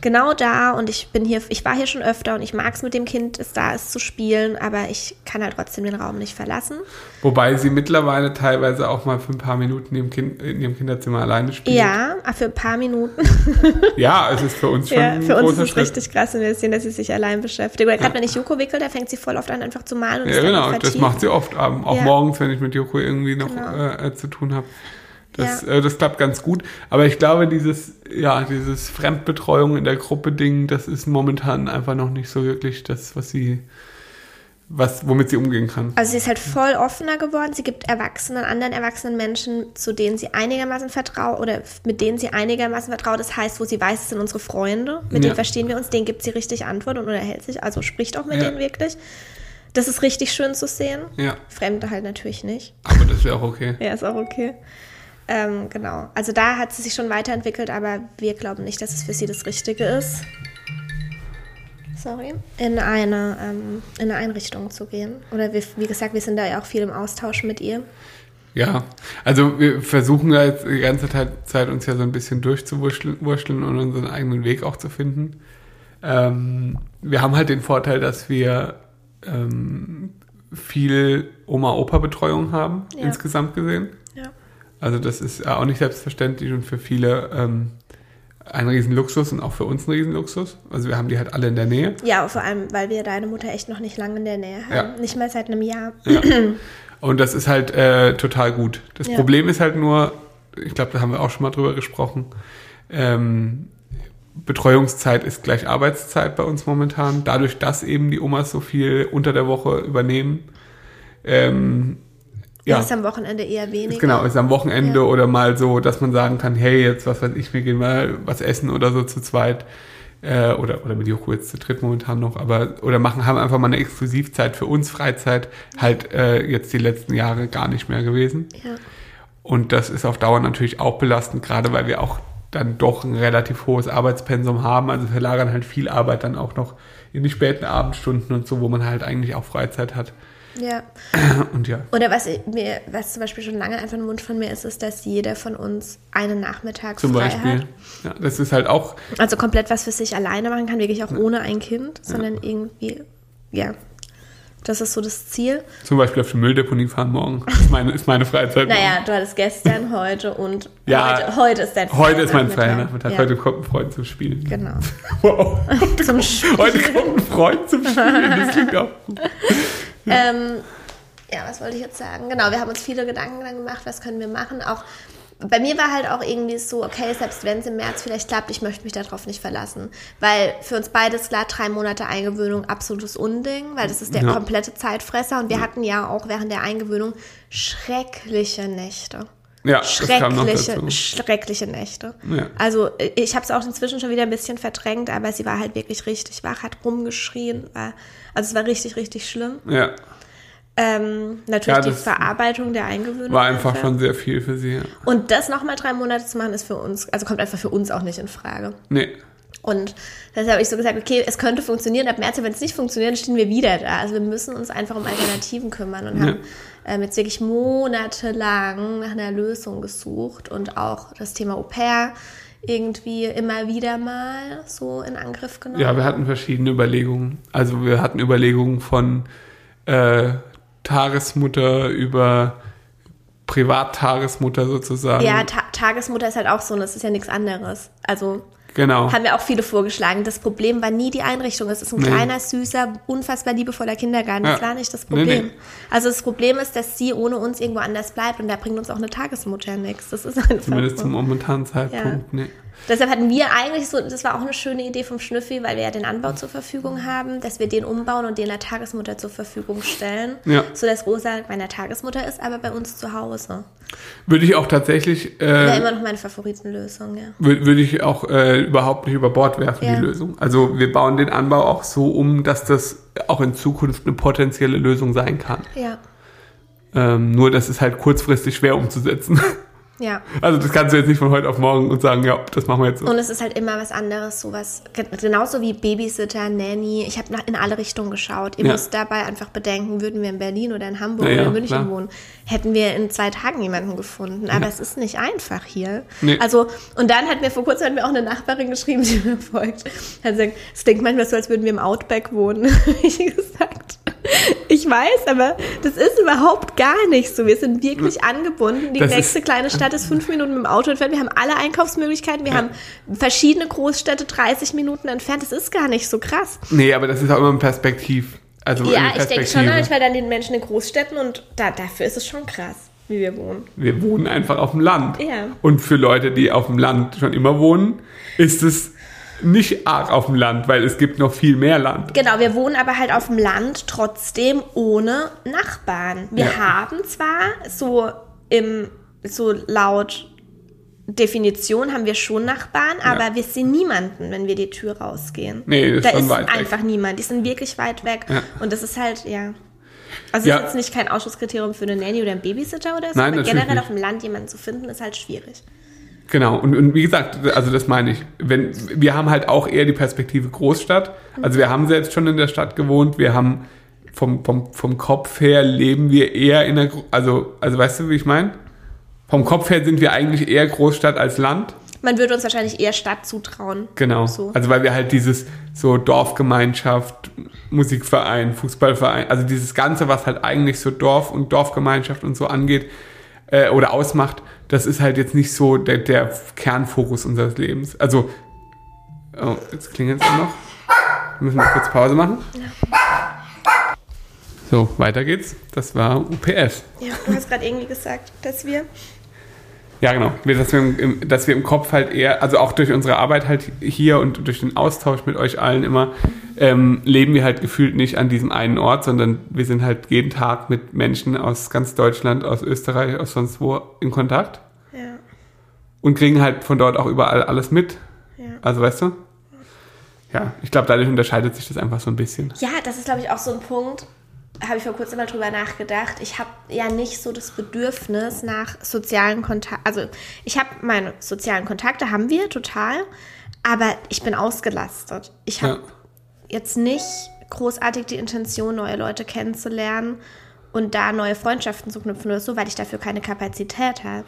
Speaker 1: genau da und ich bin hier, ich war hier schon öfter und ich mag es mit dem Kind, es da ist zu spielen, aber ich kann halt trotzdem den Raum nicht verlassen.
Speaker 2: Wobei sie mittlerweile teilweise auch mal für ein paar Minuten im kind, in ihrem Kinderzimmer alleine spielt.
Speaker 1: Ja, aber für ein paar Minuten.
Speaker 2: Ja, es ist für uns schon
Speaker 1: Ja,
Speaker 2: ein
Speaker 1: für uns
Speaker 2: großer
Speaker 1: ist es
Speaker 2: Schritt.
Speaker 1: richtig krass, wenn wir sehen, dass sie sich allein beschäftigt. Oder gerade wenn ich Joko wickel, da fängt sie voll oft an, einfach zu malen und
Speaker 2: Ja, genau, das macht sie oft, auch
Speaker 1: Ja.
Speaker 2: morgens, wenn ich mit Joko irgendwie noch
Speaker 1: Genau.
Speaker 2: äh, äh, zu tun habe. Das,
Speaker 1: Ja.
Speaker 2: äh, das klappt ganz gut. Aber ich glaube, dieses, ja, dieses Fremdbetreuung in der Gruppe Ding, das ist momentan einfach noch nicht so wirklich das, was sie, was, womit sie umgehen kann.
Speaker 1: Also sie ist halt voll offener geworden. Sie gibt erwachsenen, anderen erwachsenen Menschen, zu denen sie einigermaßen vertraut oder mit denen sie einigermaßen vertraut. Das heißt, wo sie weiß, es sind unsere Freunde, mit
Speaker 2: Ja.
Speaker 1: denen verstehen wir uns, denen gibt sie richtig Antwort und unterhält sich, also spricht auch mit
Speaker 2: Ja.
Speaker 1: denen wirklich. Das ist richtig schön zu sehen.
Speaker 2: Ja,
Speaker 1: Fremde halt natürlich nicht.
Speaker 2: aber das wäre auch okay.
Speaker 1: Ja, ist auch okay. Ähm, genau. Also da hat sie sich schon weiterentwickelt, aber wir glauben nicht, dass es für sie das Richtige ist. Sorry. In eine, ähm, in eine Einrichtung zu gehen. Oder wir, wie gesagt, wir sind da ja auch viel im Austausch mit ihr.
Speaker 2: Ja, also wir versuchen ja jetzt die ganze Zeit, uns ja so ein bisschen durchzuwurschteln und unseren eigenen Weg auch zu finden. Ähm, wir haben halt den Vorteil, dass wir ähm, viel Oma-Opa-Betreuung haben,
Speaker 1: Ja.
Speaker 2: insgesamt gesehen. Also das ist auch nicht selbstverständlich und für viele ähm, ein Riesenluxus und auch für uns ein Riesenluxus. Also wir haben die halt alle in der Nähe.
Speaker 1: Ja, vor allem, weil wir deine Mutter echt noch nicht lange in der Nähe haben.
Speaker 2: Ja.
Speaker 1: Nicht mal seit einem Jahr.
Speaker 2: Ja. Und das ist halt äh, total gut. Das
Speaker 1: Ja.
Speaker 2: Problem ist halt nur, ich glaube, da haben wir auch schon mal drüber gesprochen, ähm, Betreuungszeit ist gleich Arbeitszeit bei uns momentan. Dadurch, dass eben die Omas so viel unter der Woche übernehmen. Ähm, ja,
Speaker 1: ist am Wochenende eher weniger.
Speaker 2: genau, ist am Wochenende
Speaker 1: Ja.
Speaker 2: oder mal so, dass man sagen kann, hey, jetzt was weiß ich, wir gehen mal was essen oder so zu zweit. Äh, oder, oder mit Joko jetzt zu dritt momentan noch, aber oder machen, haben einfach mal eine Exklusivzeit für uns, Freizeit, halt äh, jetzt die letzten Jahre gar nicht mehr gewesen.
Speaker 1: Ja.
Speaker 2: Und das ist auf Dauer natürlich auch belastend, gerade weil wir auch dann doch ein relativ hohes Arbeitspensum haben. Also verlagern halt viel Arbeit dann auch noch in die späten Abendstunden und so, wo man halt eigentlich auch Freizeit hat.
Speaker 1: Ja.
Speaker 2: Und ja,
Speaker 1: Oder was mir, was zum Beispiel schon lange einfach ein Wunsch von mir ist, ist, dass jeder von uns einen Nachmittag
Speaker 2: zum
Speaker 1: frei
Speaker 2: Beispiel.
Speaker 1: hat.
Speaker 2: Ja, das ist halt auch,
Speaker 1: Also komplett was für sich alleine machen kann, wirklich auch ohne ein Kind, sondern irgendwie, ja, Das ist so das Ziel.
Speaker 2: Zum Beispiel auf die Mülldeponie fahren morgen. Ist meine, ist meine Freizeit.
Speaker 1: Naja, du hattest gestern, heute und
Speaker 2: Ja,
Speaker 1: heute, heute ist dein
Speaker 2: Heute ist mein freier Nachmittag.
Speaker 1: Ja,
Speaker 2: Heute kommt ein Freund zum Spielen.
Speaker 1: Genau.
Speaker 2: Wow.
Speaker 1: Zum Spielen.
Speaker 2: Heute kommt ein Freund zum Spielen. Das klingt auch gut.
Speaker 1: Ähm, ja, was wollte ich jetzt sagen? Genau, wir haben uns viele Gedanken dann gemacht, was können wir machen. Auch bei mir war halt auch irgendwie so, okay, selbst wenn es im März vielleicht klappt, ich möchte mich darauf nicht verlassen. Weil für uns beide ist klar, drei Monate Eingewöhnung absolutes Unding, weil das ist der
Speaker 2: Ja.
Speaker 1: komplette Zeitfresser und wir hatten ja auch während der Eingewöhnung schreckliche Nächte.
Speaker 2: Ja,
Speaker 1: Schreckliche, schreckliche Nächte.
Speaker 2: Ja.
Speaker 1: Also ich habe es auch inzwischen schon wieder ein bisschen verdrängt, aber sie war halt wirklich richtig wach, hat rumgeschrien. War, also es war richtig, richtig schlimm.
Speaker 2: Ja,
Speaker 1: Ähm, natürlich
Speaker 2: Ja,
Speaker 1: die Verarbeitung der Eingewöhnung.
Speaker 2: war einfach schon sehr viel für sie. Ja.
Speaker 1: Und das nochmal drei Monate zu machen, ist für uns, also kommt einfach für uns auch nicht in Frage.
Speaker 2: Nee.
Speaker 1: Und deshalb habe ich so gesagt, okay, es könnte funktionieren, ab März, wenn es nicht funktioniert, stehen wir wieder da. Also wir müssen uns einfach um Alternativen kümmern und haben ähm, jetzt wirklich monatelang nach einer Lösung gesucht und auch das Thema Au pair irgendwie immer wieder mal so in Angriff genommen.
Speaker 2: Ja, wir hatten verschiedene Überlegungen. Also wir hatten Überlegungen von äh, Tagesmutter über Privattagesmutter sozusagen.
Speaker 1: Ja, Ta Tagesmutter ist halt auch so, und das ist ja nichts anderes. Also
Speaker 2: genau.
Speaker 1: haben wir auch viele vorgeschlagen. Das Problem war nie die Einrichtung. Es ist ein
Speaker 2: Nee.
Speaker 1: kleiner, süßer, unfassbar liebevoller Kindergarten. Das
Speaker 2: Ja.
Speaker 1: war nicht das
Speaker 2: Nee,
Speaker 1: Problem.
Speaker 2: nee.
Speaker 1: Also das Problem ist, dass sie ohne uns irgendwo anders bleibt und da bringt uns auch eine Tagesmutter nichts. Das ist einfach
Speaker 2: Zumindest
Speaker 1: so.
Speaker 2: zum momentanen Zeitpunkt. Nee.
Speaker 1: Deshalb hatten wir eigentlich so, das war auch eine schöne Idee vom Schnüffi, weil wir ja den Anbau zur Verfügung haben, dass wir den umbauen und den der Tagesmutter zur Verfügung stellen.
Speaker 2: Ja.
Speaker 1: So dass Rosa bei einer Tagesmutter ist, aber bei uns zu Hause.
Speaker 2: Würde ich auch tatsächlich,
Speaker 1: Wäre
Speaker 2: äh,
Speaker 1: immer noch meine Favoritenlösung, ja.
Speaker 2: wür- würde ich auch äh, überhaupt nicht über Bord werfen,
Speaker 1: Ja.
Speaker 2: die Lösung. Also wir bauen den Anbau auch so um, dass das auch in Zukunft eine potenzielle Lösung sein kann.
Speaker 1: Ja.
Speaker 2: Ähm, nur das ist halt kurzfristig schwer umzusetzen.
Speaker 1: Ja.
Speaker 2: Also das kannst du jetzt nicht von heute auf morgen und sagen, ja, das machen wir jetzt so.
Speaker 1: Und es ist halt immer was anderes, sowas, ge- genauso wie Babysitter, Nanny. Ich habe in alle Richtungen geschaut. Ihr
Speaker 2: Ja.
Speaker 1: müsst dabei einfach bedenken, würden wir in Berlin oder in Hamburg
Speaker 2: Ja, ja,
Speaker 1: oder in München
Speaker 2: klar.
Speaker 1: wohnen, hätten wir in zwei Tagen jemanden gefunden. Aber es ist nicht einfach hier.
Speaker 2: Nee.
Speaker 1: Also, und dann hat mir vor kurzem hat mir auch eine Nachbarin geschrieben, die mir folgt. Hat gesagt, es klingt manchmal so, als würden wir im Outback wohnen. Ich gesagt. Ich weiß, aber das ist überhaupt gar nicht so. Wir sind wirklich angebunden. Die
Speaker 2: Das
Speaker 1: nächste
Speaker 2: ist-
Speaker 1: kleine Stadt ist fünf Minuten mit dem Auto entfernt. Wir haben alle Einkaufsmöglichkeiten. Wir haben verschiedene Großstädte 30 Minuten entfernt. Das ist gar nicht so krass.
Speaker 2: Nee, aber das ist auch immer ein Perspektiv. Also
Speaker 1: Ja, ich denke schon manchmal dann den Menschen in Großstädten und da, dafür ist es schon krass, wie wir wohnen.
Speaker 2: Wir wohnen einfach auf dem Land.
Speaker 1: Ja.
Speaker 2: Und für Leute, die auf dem Land schon immer wohnen, ist es nicht arg auf dem Land, weil es gibt noch viel mehr Land.
Speaker 1: Genau, wir wohnen aber halt auf dem Land trotzdem ohne Nachbarn. Wir
Speaker 2: Ja.
Speaker 1: haben zwar so im, so laut Definition haben wir schon Nachbarn, aber wir sehen niemanden, wenn wir die Tür rausgehen.
Speaker 2: Nee, das ist
Speaker 1: da ist
Speaker 2: weit weg.
Speaker 1: einfach niemand. Die sind wirklich weit weg.
Speaker 2: Ja.
Speaker 1: Und das ist halt, ja. Also
Speaker 2: Ja.
Speaker 1: ist jetzt nicht kein Ausschlusskriterium für eine Nanny oder einen Babysitter oder so,
Speaker 2: Nein,
Speaker 1: aber generell
Speaker 2: nicht.
Speaker 1: auf dem Land jemanden zu finden, ist halt schwierig.
Speaker 2: Genau, und, und wie gesagt, also das meine ich. Wenn, wir haben halt auch eher die Perspektive Großstadt. Also wir haben selbst schon in der Stadt gewohnt. Wir haben vom, vom, vom Kopf her leben wir eher in der, also, also weißt du, wie ich meine? Vom Kopf her sind wir eigentlich eher Großstadt als Land.
Speaker 1: Man würde uns wahrscheinlich eher Stadt zutrauen.
Speaker 2: Genau.
Speaker 1: So.
Speaker 2: Also weil wir halt dieses so Dorfgemeinschaft, Musikverein, Fußballverein, also dieses Ganze, was halt eigentlich so Dorf und Dorfgemeinschaft und so angeht äh, oder ausmacht, das ist halt jetzt nicht so der, der Kernfokus unseres Lebens. Also, oh, jetzt klingelt es noch. Wir müssen mal kurz Pause machen. So, weiter geht's. Das war UPS.
Speaker 1: Ja, du hast gerade irgendwie gesagt, dass wir
Speaker 2: Ja, genau. Wir, dass, wir im, im, dass wir im Kopf halt eher, also auch durch unsere Arbeit halt hier und durch den Austausch mit euch allen immer, ähm, leben wir halt gefühlt nicht an diesem einen Ort, sondern wir sind halt jeden Tag mit Menschen aus ganz Deutschland, aus Österreich, aus sonst wo in Kontakt
Speaker 1: ja,
Speaker 2: und kriegen halt von dort auch überall alles mit.
Speaker 1: ja.
Speaker 2: Also weißt du? Ja, ich glaube, dadurch unterscheidet sich das einfach so ein bisschen.
Speaker 1: Ja, das ist, glaube ich, auch so ein Punkt, habe ich vor kurzem mal drüber nachgedacht. Ich habe ja nicht so das Bedürfnis nach sozialen Kontakten. Also ich habe meine sozialen Kontakte, haben wir total, aber ich bin ausgelastet. Ich habe
Speaker 2: Ja.
Speaker 1: jetzt nicht großartig die Intention, neue Leute kennenzulernen und da neue Freundschaften zu knüpfen oder so, weil ich dafür keine Kapazität habe.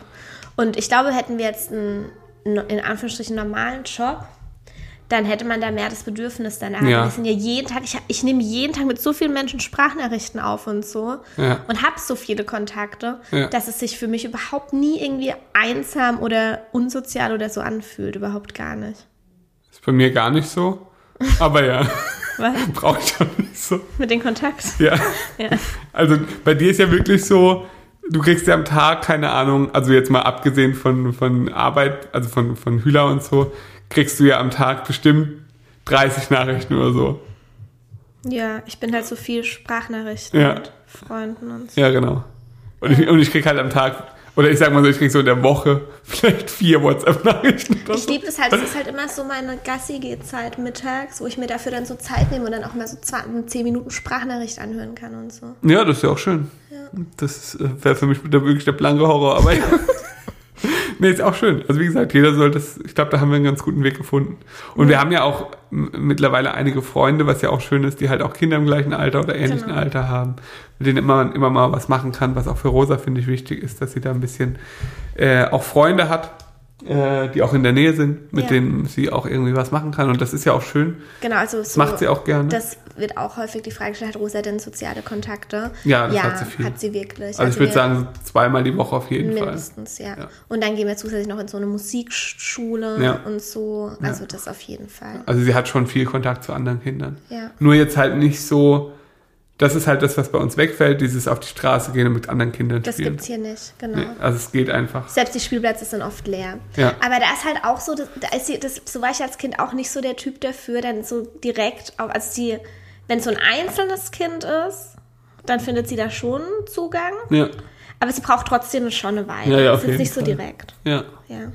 Speaker 1: Und ich glaube, hätten wir jetzt einen in Anführungsstrichen normalen Job, dann hätte man da mehr das Bedürfnis danach.
Speaker 2: Ja.
Speaker 1: Wir sind ja jeden Tag, ich, ich nehme jeden Tag mit so vielen Menschen Sprachnachrichten auf und so
Speaker 2: Ja.
Speaker 1: und habe so viele Kontakte,
Speaker 2: Ja.
Speaker 1: dass es sich für mich überhaupt nie irgendwie einsam oder unsozial oder so anfühlt. Überhaupt gar nicht.
Speaker 2: Ist bei mir gar nicht so. Aber ja,
Speaker 1: Was?
Speaker 2: brauche ich auch nicht so.
Speaker 1: Mit den Kontakt?
Speaker 2: Ja.
Speaker 1: Ja.
Speaker 2: Also bei dir ist ja wirklich so, du kriegst ja am Tag, keine Ahnung, also jetzt mal abgesehen von, von Arbeit, also von, von Hühler und so, kriegst du ja am Tag bestimmt 30 Nachrichten oder so.
Speaker 1: Ja, ich bin halt so viel Sprachnachrichten
Speaker 2: Ja.
Speaker 1: mit Freunden und so.
Speaker 2: Ja, genau. Und ich, und ich krieg halt am Tag, oder ich sag mal so, ich krieg so in der Woche vielleicht vier WhatsApp-Nachrichten.
Speaker 1: Ich liebe das halt, es ist halt immer so meine Gassi-Zeit mittags, wo ich mir dafür dann so Zeit nehme und dann auch mal so 20, 10 Minuten Sprachnachricht anhören kann und so.
Speaker 2: Ja, das ist ja auch schön. Das wäre für mich wirklich der blanke Horror, aber ja. nee, ist auch schön. Also wie gesagt, jeder soll das, ich glaube, da haben wir einen ganz guten Weg gefunden. Und wir haben ja auch mittlerweile einige Freunde, was ja auch schön ist, die halt auch Kinder im gleichen Alter oder ähnlichen
Speaker 1: Genau.
Speaker 2: Alter haben, mit denen immer, immer mal was machen kann, was auch für Rosa, finde ich, wichtig ist, dass sie da ein bisschen äh, auch Freunde hat, äh, die auch in der Nähe sind, mit
Speaker 1: Ja.
Speaker 2: denen sie auch irgendwie was machen kann. Und das ist ja auch schön.
Speaker 1: Genau, also so,
Speaker 2: macht sie auch gerne.
Speaker 1: Das wird auch häufig die Frage gestellt, hat Rosa denn soziale Kontakte?
Speaker 2: Ja, das hat sie viel.
Speaker 1: hat sie wirklich.
Speaker 2: also ich würde sagen, zweimal die Woche auf jeden Fall.
Speaker 1: Mindestens, ja.
Speaker 2: Ja.
Speaker 1: Und dann gehen wir zusätzlich noch in so eine Musikschule
Speaker 2: Ja.
Speaker 1: und so. Also das auf jeden Fall.
Speaker 2: Also sie hat schon viel Kontakt zu anderen Kindern.
Speaker 1: Ja.
Speaker 2: Nur jetzt halt nicht so, das ist halt das, was bei uns wegfällt, dieses auf die Straße gehen und mit anderen Kindern
Speaker 1: Das
Speaker 2: spielen.
Speaker 1: gibt's hier nicht, genau.
Speaker 2: Nee, also es geht einfach.
Speaker 1: Selbst die Spielplätze sind oft leer.
Speaker 2: Ja.
Speaker 1: Aber da ist halt auch so, das, da ist sie, das, so war ich als Kind auch nicht so der Typ dafür, dann so direkt, auf, also sie, wenn es so ein einzelnes Kind ist, dann findet sie da schon Zugang.
Speaker 2: Ja,
Speaker 1: Aber sie braucht trotzdem schon eine Weile.
Speaker 2: Ja, ja, auf
Speaker 1: es ist nicht so
Speaker 2: Fall.
Speaker 1: direkt.
Speaker 2: ja,
Speaker 1: Ja.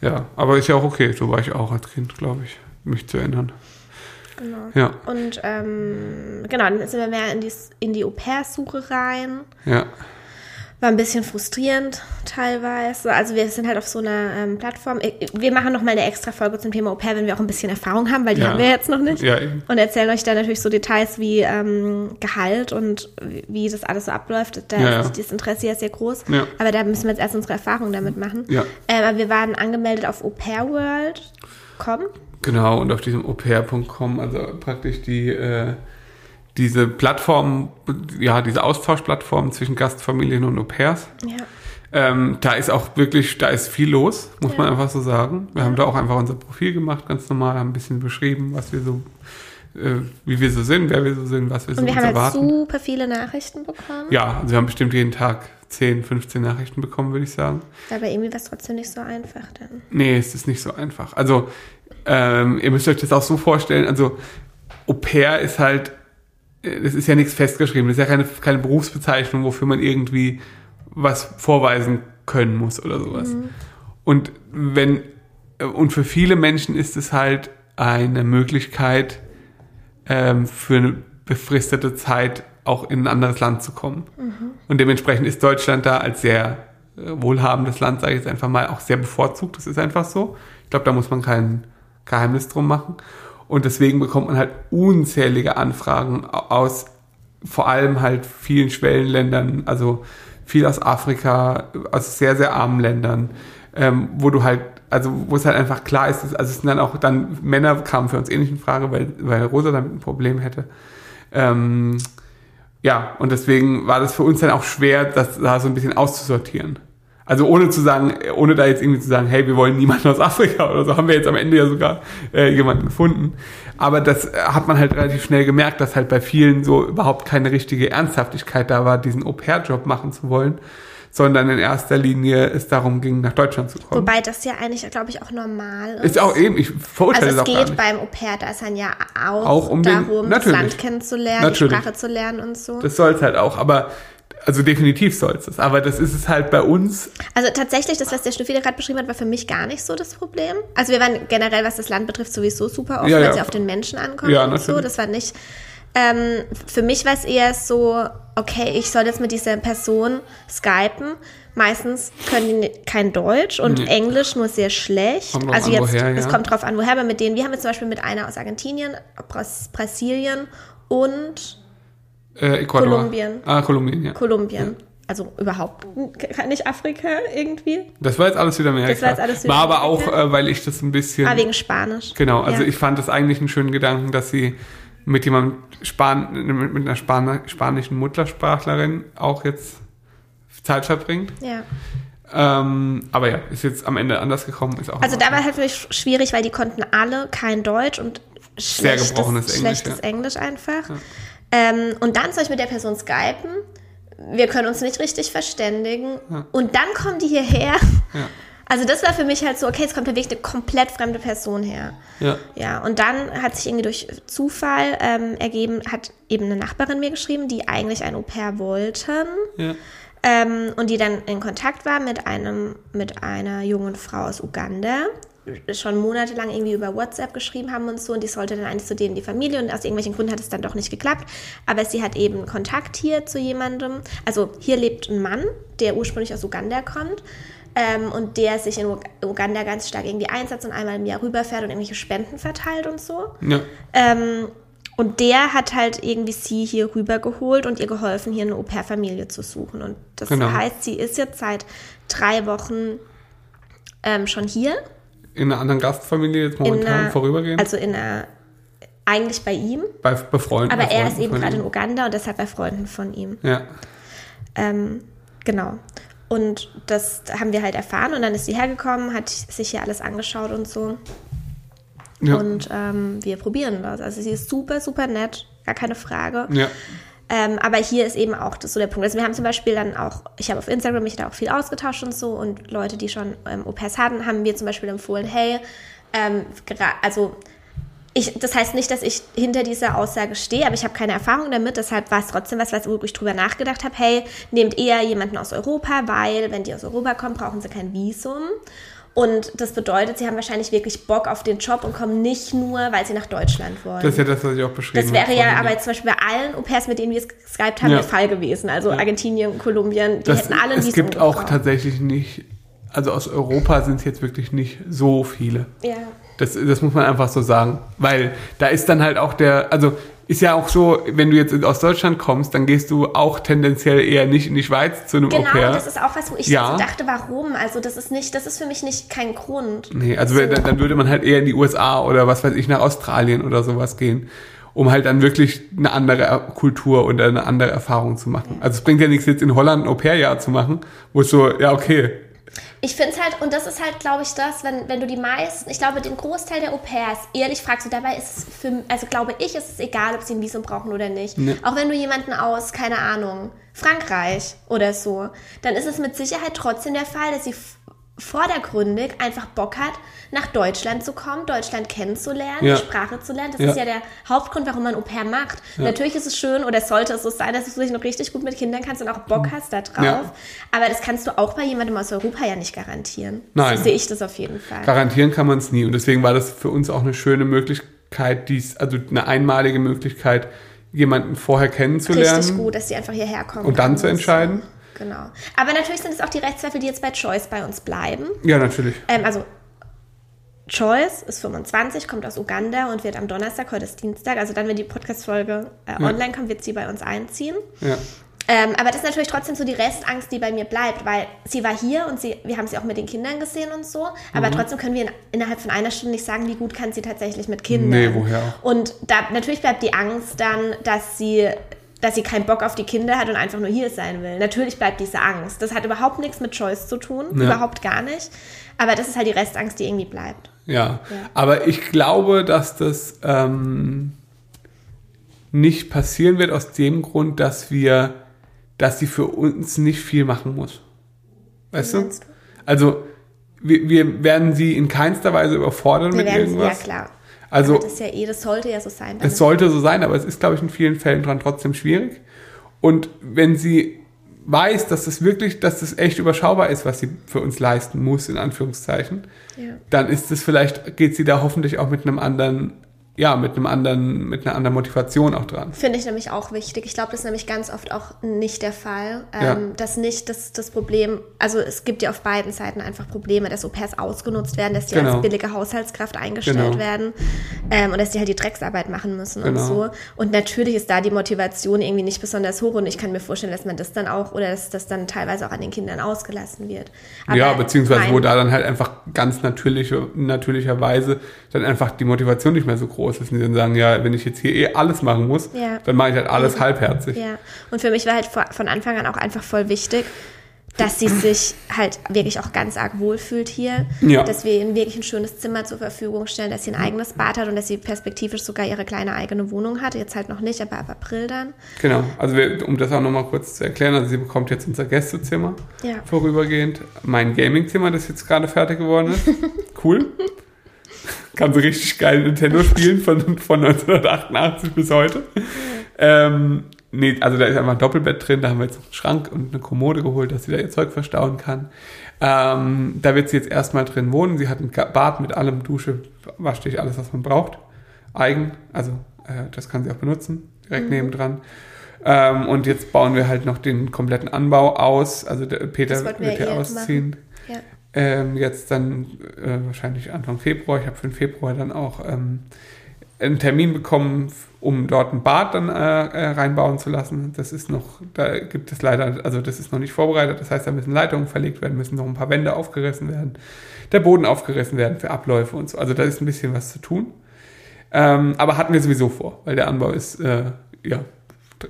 Speaker 2: ja. Aber ist ja auch okay, so war ich auch als Kind, glaube ich, mich zu erinnern.
Speaker 1: Genau.
Speaker 2: Ja,
Speaker 1: Und ähm, genau, dann sind wir mehr in die, in die Au-pair-Suche rein.
Speaker 2: ja,
Speaker 1: War ein bisschen frustrierend teilweise. Also wir sind halt auf so einer ähm, Plattform. Wir machen noch mal eine extra Folge zum Thema Au-pair, wenn wir auch ein bisschen Erfahrung haben, weil die
Speaker 2: Ja.
Speaker 1: haben wir jetzt noch nicht.
Speaker 2: ja, eben.
Speaker 1: Und erzählen euch dann natürlich so Details wie ähm, Gehalt und wie- das alles so abläuft. Da
Speaker 2: Ja,
Speaker 1: ist das Interesse ja sehr groß. Aber da müssen wir jetzt erst unsere Erfahrungen damit machen.
Speaker 2: Ja.
Speaker 1: Ähm, aber wir waren angemeldet auf aupairworld.com.
Speaker 2: Genau, und auf diesem au-pair.com, also praktisch die, äh, diese Plattform, ja, diese Austauschplattform zwischen Gastfamilien und Au-pairs.
Speaker 1: Ja.
Speaker 2: Ähm, da ist auch wirklich, da ist viel los, muss
Speaker 1: Ja.
Speaker 2: man einfach so sagen. Wir haben da auch einfach unser Profil gemacht, ganz normal, haben ein bisschen beschrieben, was wir so, äh, wie wir so sind, wer wir so sind, was wir so
Speaker 1: Und wir
Speaker 2: uns
Speaker 1: haben halt
Speaker 2: erwarten.
Speaker 1: super viele Nachrichten bekommen.
Speaker 2: ja, also wir haben bestimmt jeden Tag 10, 15 Nachrichten bekommen, würde ich sagen.
Speaker 1: Aber irgendwie war es trotzdem nicht so einfach dann.
Speaker 2: Nee, es ist nicht so einfach. Also, ähm, ihr müsst euch das auch so vorstellen, also Au pair ist halt, das ist ja nichts festgeschrieben, das ist ja keine, keine Berufsbezeichnung, wofür man irgendwie was vorweisen können muss oder sowas. Und wenn, und für viele Menschen ist es halt eine Möglichkeit, ähm, für eine befristete Zeit auch in ein anderes Land zu kommen. Und dementsprechend ist Deutschland da als sehr äh, wohlhabendes Land, sage ich jetzt einfach mal, auch sehr bevorzugt. Das ist einfach so. Ich glaube, da muss man kein Geheimnis drum machen. Und deswegen bekommt man halt unzählige Anfragen aus vor allem halt vielen Schwellenländern, also viel aus Afrika, aus sehr, sehr armen Ländern, ähm, wo du halt, also wo es halt einfach klar ist, dass, also es sind dann auch dann Männer kamen für uns ähnlich in Frage, weil, weil Rosa damit ein Problem hätte. Ähm, ja, und deswegen war das für uns dann auch schwer, das da so ein bisschen auszusortieren. Also ohne zu sagen, ohne da jetzt irgendwie zu sagen, hey, wir wollen niemanden aus Afrika oder so, haben wir jetzt am Ende ja sogar äh, jemanden gefunden. Aber das äh, hat man halt relativ schnell gemerkt, dass halt bei vielen so überhaupt keine richtige Ernsthaftigkeit da war, diesen Au-pair-Job machen zu wollen, sondern in erster Linie es darum ging, nach Deutschland zu kommen.
Speaker 1: Wobei das ja eigentlich, glaube ich, auch normal ist.
Speaker 2: ist auch eben, ich verurteile
Speaker 1: also es
Speaker 2: das auch gar
Speaker 1: geht beim Au-pair, da ist dann ja auch,
Speaker 2: Auch um den-
Speaker 1: darum,
Speaker 2: natürlich.
Speaker 1: das Land kennenzulernen,
Speaker 2: Natürlich.
Speaker 1: die Sprache zu lernen und so.
Speaker 2: Das soll es halt auch, aber also definitiv soll es das. Aber das ist es halt bei uns
Speaker 1: Also tatsächlich, das, was der Steffi gerade beschrieben hat, war für mich gar nicht so das Problem. Also wir waren generell, was das Land betrifft, sowieso super offen,
Speaker 2: Ja,
Speaker 1: weil
Speaker 2: ja.
Speaker 1: sie auf den Menschen ankommen
Speaker 2: Ja,
Speaker 1: und so. Das war nicht. Ähm, für mich war es eher so, okay, ich soll jetzt mit dieser Person skypen. Meistens können die kein Deutsch und
Speaker 2: Nee.
Speaker 1: Englisch nur sehr schlecht.
Speaker 2: Kommt
Speaker 1: also jetzt,
Speaker 2: woher,
Speaker 1: es kommt drauf an, woher, aber mit denen, wir haben jetzt zum Beispiel mit einer aus Argentinien, Bras Brasilien und
Speaker 2: äh, Ecuador.
Speaker 1: Kolumbien.
Speaker 2: Ah, Kolumbien, ja.
Speaker 1: Kolumbien. also überhaupt nicht Afrika irgendwie.
Speaker 2: Das war jetzt alles Südamerika.
Speaker 1: Das war jetzt alles
Speaker 2: War aber auch,
Speaker 1: Südamerika.
Speaker 2: äh, weil ich das ein bisschen.
Speaker 1: Ah, wegen Spanisch.
Speaker 2: Genau, also
Speaker 1: Ja.
Speaker 2: ich fand das eigentlich einen schönen Gedanken, dass sie mit jemandem Span mit, mit einer Span spanischen Muttersprachlerin auch jetzt Zeit verbringt.
Speaker 1: Ja.
Speaker 2: Ähm, aber ja, ist jetzt am Ende anders gekommen. Ist auch
Speaker 1: Also da war halt wirklich schwierig, weil die konnten alle kein Deutsch und schlechtes,
Speaker 2: gebrochenes Englisch,
Speaker 1: schlechtes
Speaker 2: ja.
Speaker 1: Englisch einfach. Ähm, und dann soll ich mit der Person skypen. Wir können uns nicht richtig verständigen. Und dann kommen die hierher.
Speaker 2: Ja.
Speaker 1: Also das war für mich halt so, okay, es kommt wirklich eine komplett fremde Person her.
Speaker 2: Ja.
Speaker 1: Ja, und dann hat sich irgendwie durch Zufall ähm, ergeben, hat eben eine Nachbarin mir geschrieben, die eigentlich ein Au-pair wollten.
Speaker 2: Ja.
Speaker 1: Ähm, und die dann in Kontakt war mit einem, mit einer jungen Frau aus Uganda, schon monatelang irgendwie über WhatsApp geschrieben haben und so, und die sollte dann eigentlich zu denen in die Familie und aus irgendwelchen Gründen hat es dann doch nicht geklappt. Aber sie hat eben Kontakt hier zu jemandem. Also hier lebt ein Mann, der ursprünglich aus Uganda kommt. Ähm, und der sich in Ug- Uganda ganz stark irgendwie einsetzt und einmal im Jahr rüberfährt und irgendwelche Spenden verteilt und so.
Speaker 2: Ja.
Speaker 1: Ähm, und der hat halt irgendwie sie hier rübergeholt und ihr geholfen, hier eine Au-pair-Familie zu suchen. Und das
Speaker 2: Genau.
Speaker 1: heißt, sie ist jetzt seit drei Wochen ähm, schon hier.
Speaker 2: In einer anderen Gastfamilie jetzt momentan
Speaker 1: einer,
Speaker 2: vorübergehend.
Speaker 1: Also in einer, eigentlich bei ihm.
Speaker 2: bei Befreunden.
Speaker 1: Aber
Speaker 2: bei
Speaker 1: er ist
Speaker 2: Freunden
Speaker 1: eben gerade in. Uganda und deshalb bei Freunden von ihm.
Speaker 2: Ja.
Speaker 1: Ähm, genau. Und das haben wir halt erfahren und dann ist sie hergekommen, hat sich hier alles angeschaut und so.
Speaker 2: Ja.
Speaker 1: Und ähm, wir probieren das. Also sie ist super, super nett, gar keine Frage.
Speaker 2: ja.
Speaker 1: Ähm, aber hier ist eben auch das so der Punkt. Also wir haben zum Beispiel dann auch, ich habe auf Instagram mich da auch viel ausgetauscht und so und Leute, die schon ähm, Au-pairs hatten, haben mir zum Beispiel empfohlen, hey, ähm, also ich, das heißt nicht, dass ich hinter dieser Aussage stehe, aber ich habe keine Erfahrung damit. Deshalb war es trotzdem was, was wo ich drüber nachgedacht habe. Hey, nehmt eher jemanden aus Europa, weil wenn die aus Europa kommen, brauchen sie kein Visum. Und das bedeutet, sie haben wahrscheinlich wirklich Bock auf den Job und kommen nicht nur, weil sie nach Deutschland wollen.
Speaker 2: Das ist ja das, was ich auch beschrieben
Speaker 1: Das wäre
Speaker 2: habe
Speaker 1: ja aber jetzt zum Beispiel bei allen Au-pairs, mit denen wir geskypt haben,
Speaker 2: Ja.
Speaker 1: der Fall gewesen. Also Argentinien, Kolumbien, die
Speaker 2: Das,
Speaker 1: hätten alle
Speaker 2: es gibt auch
Speaker 1: gebraucht.
Speaker 2: tatsächlich nicht, also aus Europa sind es jetzt wirklich nicht so viele.
Speaker 1: Ja.
Speaker 2: Das, das muss man einfach so sagen. Weil da ist dann halt auch der, also ist ja auch so, wenn du jetzt aus Deutschland kommst, dann gehst du auch tendenziell eher nicht in die Schweiz zu einem
Speaker 1: Genau,
Speaker 2: Au-pair.
Speaker 1: das ist auch was, wo ich
Speaker 2: Ja.
Speaker 1: so dachte, warum? Also das ist nicht, das ist für mich nicht kein Grund.
Speaker 2: Nee, also
Speaker 1: So.
Speaker 2: dann, dann würde man halt eher in die USA oder was weiß ich, nach Australien oder sowas gehen, um halt dann wirklich eine andere Er- Kultur und eine andere Erfahrung zu machen. Also es bringt ja nichts, jetzt in Holland ein Au-pair-Jahr zu machen, wo es so, ja, okay,
Speaker 1: Ich finde es halt, und das ist halt, glaube ich, das, wenn, wenn du die meisten, ich glaube, den Großteil der Au-pairs ehrlich fragst, und dabei ist es für, also glaube ich, ist es egal, ob sie ein Visum brauchen oder nicht.
Speaker 2: Nee.
Speaker 1: Auch wenn du jemanden aus, keine Ahnung, Frankreich oder so, dann ist es mit Sicherheit trotzdem der Fall, dass sie vordergründig einfach Bock hat, nach Deutschland zu kommen, Deutschland kennenzulernen,
Speaker 2: Ja.
Speaker 1: die Sprache zu lernen. Das
Speaker 2: Ja.
Speaker 1: ist ja der Hauptgrund, warum man Au pair macht. Natürlich ist es schön oder sollte es so sein, dass du dich noch richtig gut mit Kindern kannst und auch Bock hast da drauf.
Speaker 2: Mhm. Ja.
Speaker 1: Aber das kannst du auch bei jemandem aus Europa ja nicht garantieren.
Speaker 2: Nein.
Speaker 1: So sehe ich das auf jeden Fall.
Speaker 2: garantieren kann man es nie. Und deswegen war das für uns auch eine schöne Möglichkeit, dies, also eine einmalige Möglichkeit, jemanden vorher kennenzulernen.
Speaker 1: Richtig gut, dass die einfach hierher kommen.
Speaker 2: Und dann zu entscheiden?
Speaker 1: Genau. Aber natürlich sind es auch die Rechtszweifel, die jetzt bei Choice bei uns bleiben.
Speaker 2: Ja, natürlich.
Speaker 1: Ähm, also Choice ist 25, kommt aus Uganda und wird am Donnerstag, heute ist Dienstag, also dann, wenn die Podcast-Folge äh,
Speaker 2: Ja.
Speaker 1: online kommt, wird sie bei uns einziehen.
Speaker 2: Ja.
Speaker 1: Ähm, aber das ist natürlich trotzdem so die Restangst, die bei mir bleibt, weil sie war hier und sie, wir haben sie auch mit den Kindern gesehen und so, aber
Speaker 2: Mhm.
Speaker 1: trotzdem können wir in, innerhalb von einer Stunde nicht sagen, wie gut kann sie tatsächlich mit Kindern.
Speaker 2: Nee, woher.
Speaker 1: Und da natürlich bleibt die Angst dann, dass sie dass sie keinen Bock auf die Kinder hat und einfach nur hier sein will. Natürlich bleibt diese Angst. Das hat überhaupt nichts mit Choice zu tun,
Speaker 2: Ja.
Speaker 1: überhaupt gar nicht. Aber das ist halt die Restangst, die irgendwie bleibt.
Speaker 2: Ja, aber ich glaube, dass das ähm, nicht passieren wird aus dem Grund, dass wir, dass sie für uns nicht viel machen muss. Weißt du?
Speaker 1: du?
Speaker 2: Also wir, wir werden sie in keinster Weise überfordern
Speaker 1: Wir
Speaker 2: mit
Speaker 1: sie, ja
Speaker 2: irgendwas.
Speaker 1: klar.
Speaker 2: Also
Speaker 1: Aber das ja eh, das sollte ja so sein.
Speaker 2: es sollte so sein, aber es ist, glaube ich, in vielen Fällen dran trotzdem schwierig. Und wenn sie weiß, dass das wirklich, dass das echt überschaubar ist, was sie für uns leisten muss, in Anführungszeichen,
Speaker 1: Ja.
Speaker 2: dann ist es vielleicht, geht sie da hoffentlich auch mit einem anderen ja, mit einem anderen, mit einer anderen Motivation auch dran.
Speaker 1: Finde ich nämlich auch wichtig. Ich glaube, das ist nämlich ganz oft auch nicht der Fall. Ähm,
Speaker 2: Ja.
Speaker 1: Dass nicht das, das Problem, also es gibt ja auf beiden Seiten einfach Probleme, dass Au-pairs ausgenutzt werden, dass die
Speaker 2: Genau.
Speaker 1: als billige Haushaltskraft eingestellt
Speaker 2: Genau.
Speaker 1: werden ähm, und dass die halt die Drecksarbeit machen müssen und
Speaker 2: Genau.
Speaker 1: so. Und natürlich ist da die Motivation irgendwie nicht besonders hoch und ich kann mir vorstellen, dass man das dann auch oder dass das dann teilweise auch an den Kindern ausgelassen wird.
Speaker 2: ja,
Speaker 1: Aber
Speaker 2: beziehungsweise wo da dann halt einfach ganz natürliche, natürlicherweise dann einfach die Motivation nicht mehr so groß ist. Und die dann sagen, ja, wenn ich jetzt hier eh alles machen muss,
Speaker 1: Ja.
Speaker 2: dann mache ich halt alles halbherzig.
Speaker 1: Ja, und für mich war halt von Anfang an auch einfach voll wichtig, dass sie sich halt wirklich auch ganz arg wohlfühlt hier.
Speaker 2: Ja.
Speaker 1: Dass wir ihnen wirklich ein schönes Zimmer zur Verfügung stellen, dass sie ein eigenes Bad hat und dass sie perspektivisch sogar ihre kleine eigene Wohnung hat. Jetzt halt noch nicht, aber ab April dann.
Speaker 2: Genau, also wir, um das auch nochmal kurz zu erklären, also sie bekommt jetzt unser Gästezimmer
Speaker 1: Ja.
Speaker 2: vorübergehend. Mein Gamingzimmer, das jetzt gerade fertig geworden ist. Cool. Kann so richtig geil Nintendo spielen von, von 1988 bis heute. Ähm, nee, also da ist einfach ein Doppelbett drin, da haben wir jetzt einen Schrank und eine Kommode geholt, dass sie da ihr Zeug verstauen kann. Ähm, da wird sie jetzt erstmal drin wohnen. Sie hat ein Bad mit allem, Dusche, Waschtisch, alles, was man braucht. Eigen, also äh, das kann sie auch benutzen, direkt nebendran. Ähm, und jetzt bauen wir halt noch den kompletten Anbau aus. Also der Peter wird hier
Speaker 1: eh
Speaker 2: ausziehen.
Speaker 1: Ja.
Speaker 2: Ähm, jetzt dann äh, wahrscheinlich Anfang Februar. Ich habe für den Februar dann auch ähm, einen Termin bekommen, um dort ein Bad dann äh, äh, reinbauen zu lassen. Das ist noch, da gibt es leider, also das ist noch nicht vorbereitet. Das heißt, da müssen Leitungen verlegt werden, müssen noch ein paar Wände aufgerissen werden, der Boden aufgerissen werden für Abläufe und so. Also da ist ein bisschen was zu tun. Ähm, aber hatten wir sowieso vor, weil der Anbau ist äh, ja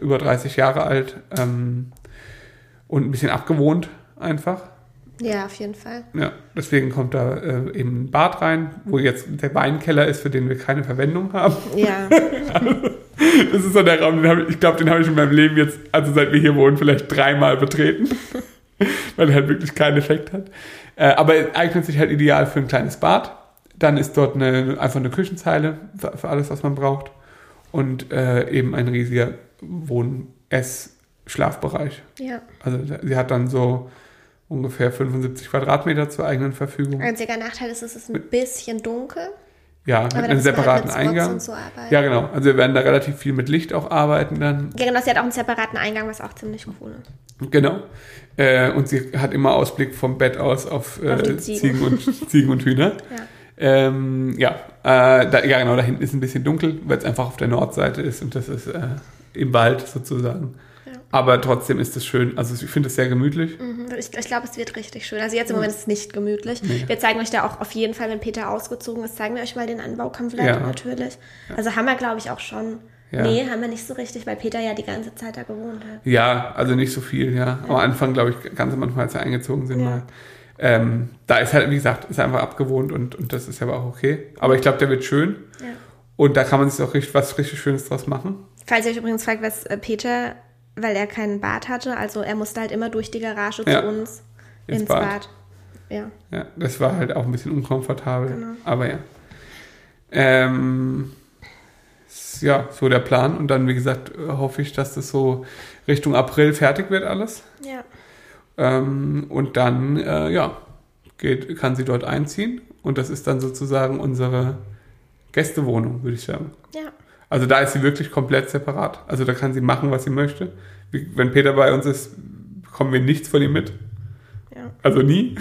Speaker 2: über 30 Jahre alt ähm, und ein bisschen abgewohnt einfach.
Speaker 1: Ja, auf jeden Fall.
Speaker 2: Ja, deswegen kommt da äh, eben ein Bad rein, wo jetzt der Weinkeller ist, für den wir keine Verwendung haben.
Speaker 1: Ja,
Speaker 2: Das ist so der Raum, ich, ich glaube, den habe ich in meinem Leben jetzt, also seit wir hier wohnen, vielleicht dreimal betreten, weil er halt wirklich keinen Effekt hat. Äh, aber er eignet sich halt ideal für ein kleines Bad. Dann ist dort eine, einfach eine Küchenzeile für, für alles, was man braucht. Und äh, eben ein riesiger Wohn-Ess-Schlafbereich.
Speaker 1: ja.
Speaker 2: Also sie hat dann so ungefähr 75 Quadratmeter zur eigenen Verfügung.
Speaker 1: Einziger Nachteil ist, es ist ein bisschen dunkel.
Speaker 2: Ja, mit einem separaten
Speaker 1: halt mit
Speaker 2: Eingang.
Speaker 1: so.
Speaker 2: Ja, genau. Also wir werden da relativ viel mit Licht auch arbeiten dann.
Speaker 1: Ja, genau, sie hat auch einen separaten Eingang, was auch ziemlich cool ist.
Speaker 2: Genau. Äh, und sie hat immer Ausblick vom Bett aus auf, äh,
Speaker 1: Auf
Speaker 2: Ziegen.
Speaker 1: Ziegen.
Speaker 2: und, Ziegen und Hühner.
Speaker 1: Ja.
Speaker 2: Ähm, ja, äh, da, ja, genau, da hinten ist ein bisschen dunkel, weil es einfach auf der Nordseite ist und das ist äh, im Wald sozusagen.
Speaker 1: Ja.
Speaker 2: Aber trotzdem ist es schön. Also ich finde es sehr gemütlich.
Speaker 1: Mhm, Ich, ich glaube, es wird richtig schön. Also jetzt im Moment ist es nicht gemütlich. Wir zeigen euch da auch auf jeden Fall, wenn Peter ausgezogen ist, zeigen wir euch mal den Anbaukampfleiter
Speaker 2: Ja.
Speaker 1: natürlich. Also haben wir, glaube ich, auch schon.
Speaker 2: Ja.
Speaker 1: Nee, haben wir nicht so richtig, weil Peter ja die ganze Zeit da gewohnt hat.
Speaker 2: Ja, also nicht so viel, ja. Am Anfang, glaube ich, ganz am Anfang, als wir eingezogen sind,
Speaker 1: Ja.
Speaker 2: mal. Ähm, da ist halt, wie gesagt, ist einfach abgewohnt und, und das ist aber auch okay. Aber ich glaube, der wird schön
Speaker 1: Ja.
Speaker 2: und da kann man sich auch richtig, was richtig Schönes draus machen.
Speaker 1: Falls ihr euch übrigens fragt, was äh, Peter, weil er keinen Bad hatte, also er musste halt immer durch die Garage
Speaker 2: Ja.
Speaker 1: zu uns
Speaker 2: Ins
Speaker 1: ins,
Speaker 2: Bad.
Speaker 1: Bad. Ja.
Speaker 2: Ja, das war halt auch ein bisschen unkomfortabel.
Speaker 1: Genau.
Speaker 2: Aber ja. Ähm, ja, so der Plan. Und dann, wie gesagt, hoffe ich, dass das so Richtung April fertig wird alles.
Speaker 1: Ja.
Speaker 2: Ähm, und dann, äh, ja, geht, kann sie dort einziehen. Und das ist dann sozusagen unsere Gästewohnung, würde ich sagen.
Speaker 1: Ja.
Speaker 2: Also da ist sie wirklich komplett separat. Also da kann sie machen, was sie möchte. Wenn Peter bei uns ist, bekommen wir nichts von ihm mit.
Speaker 1: Ja.
Speaker 2: Also nie.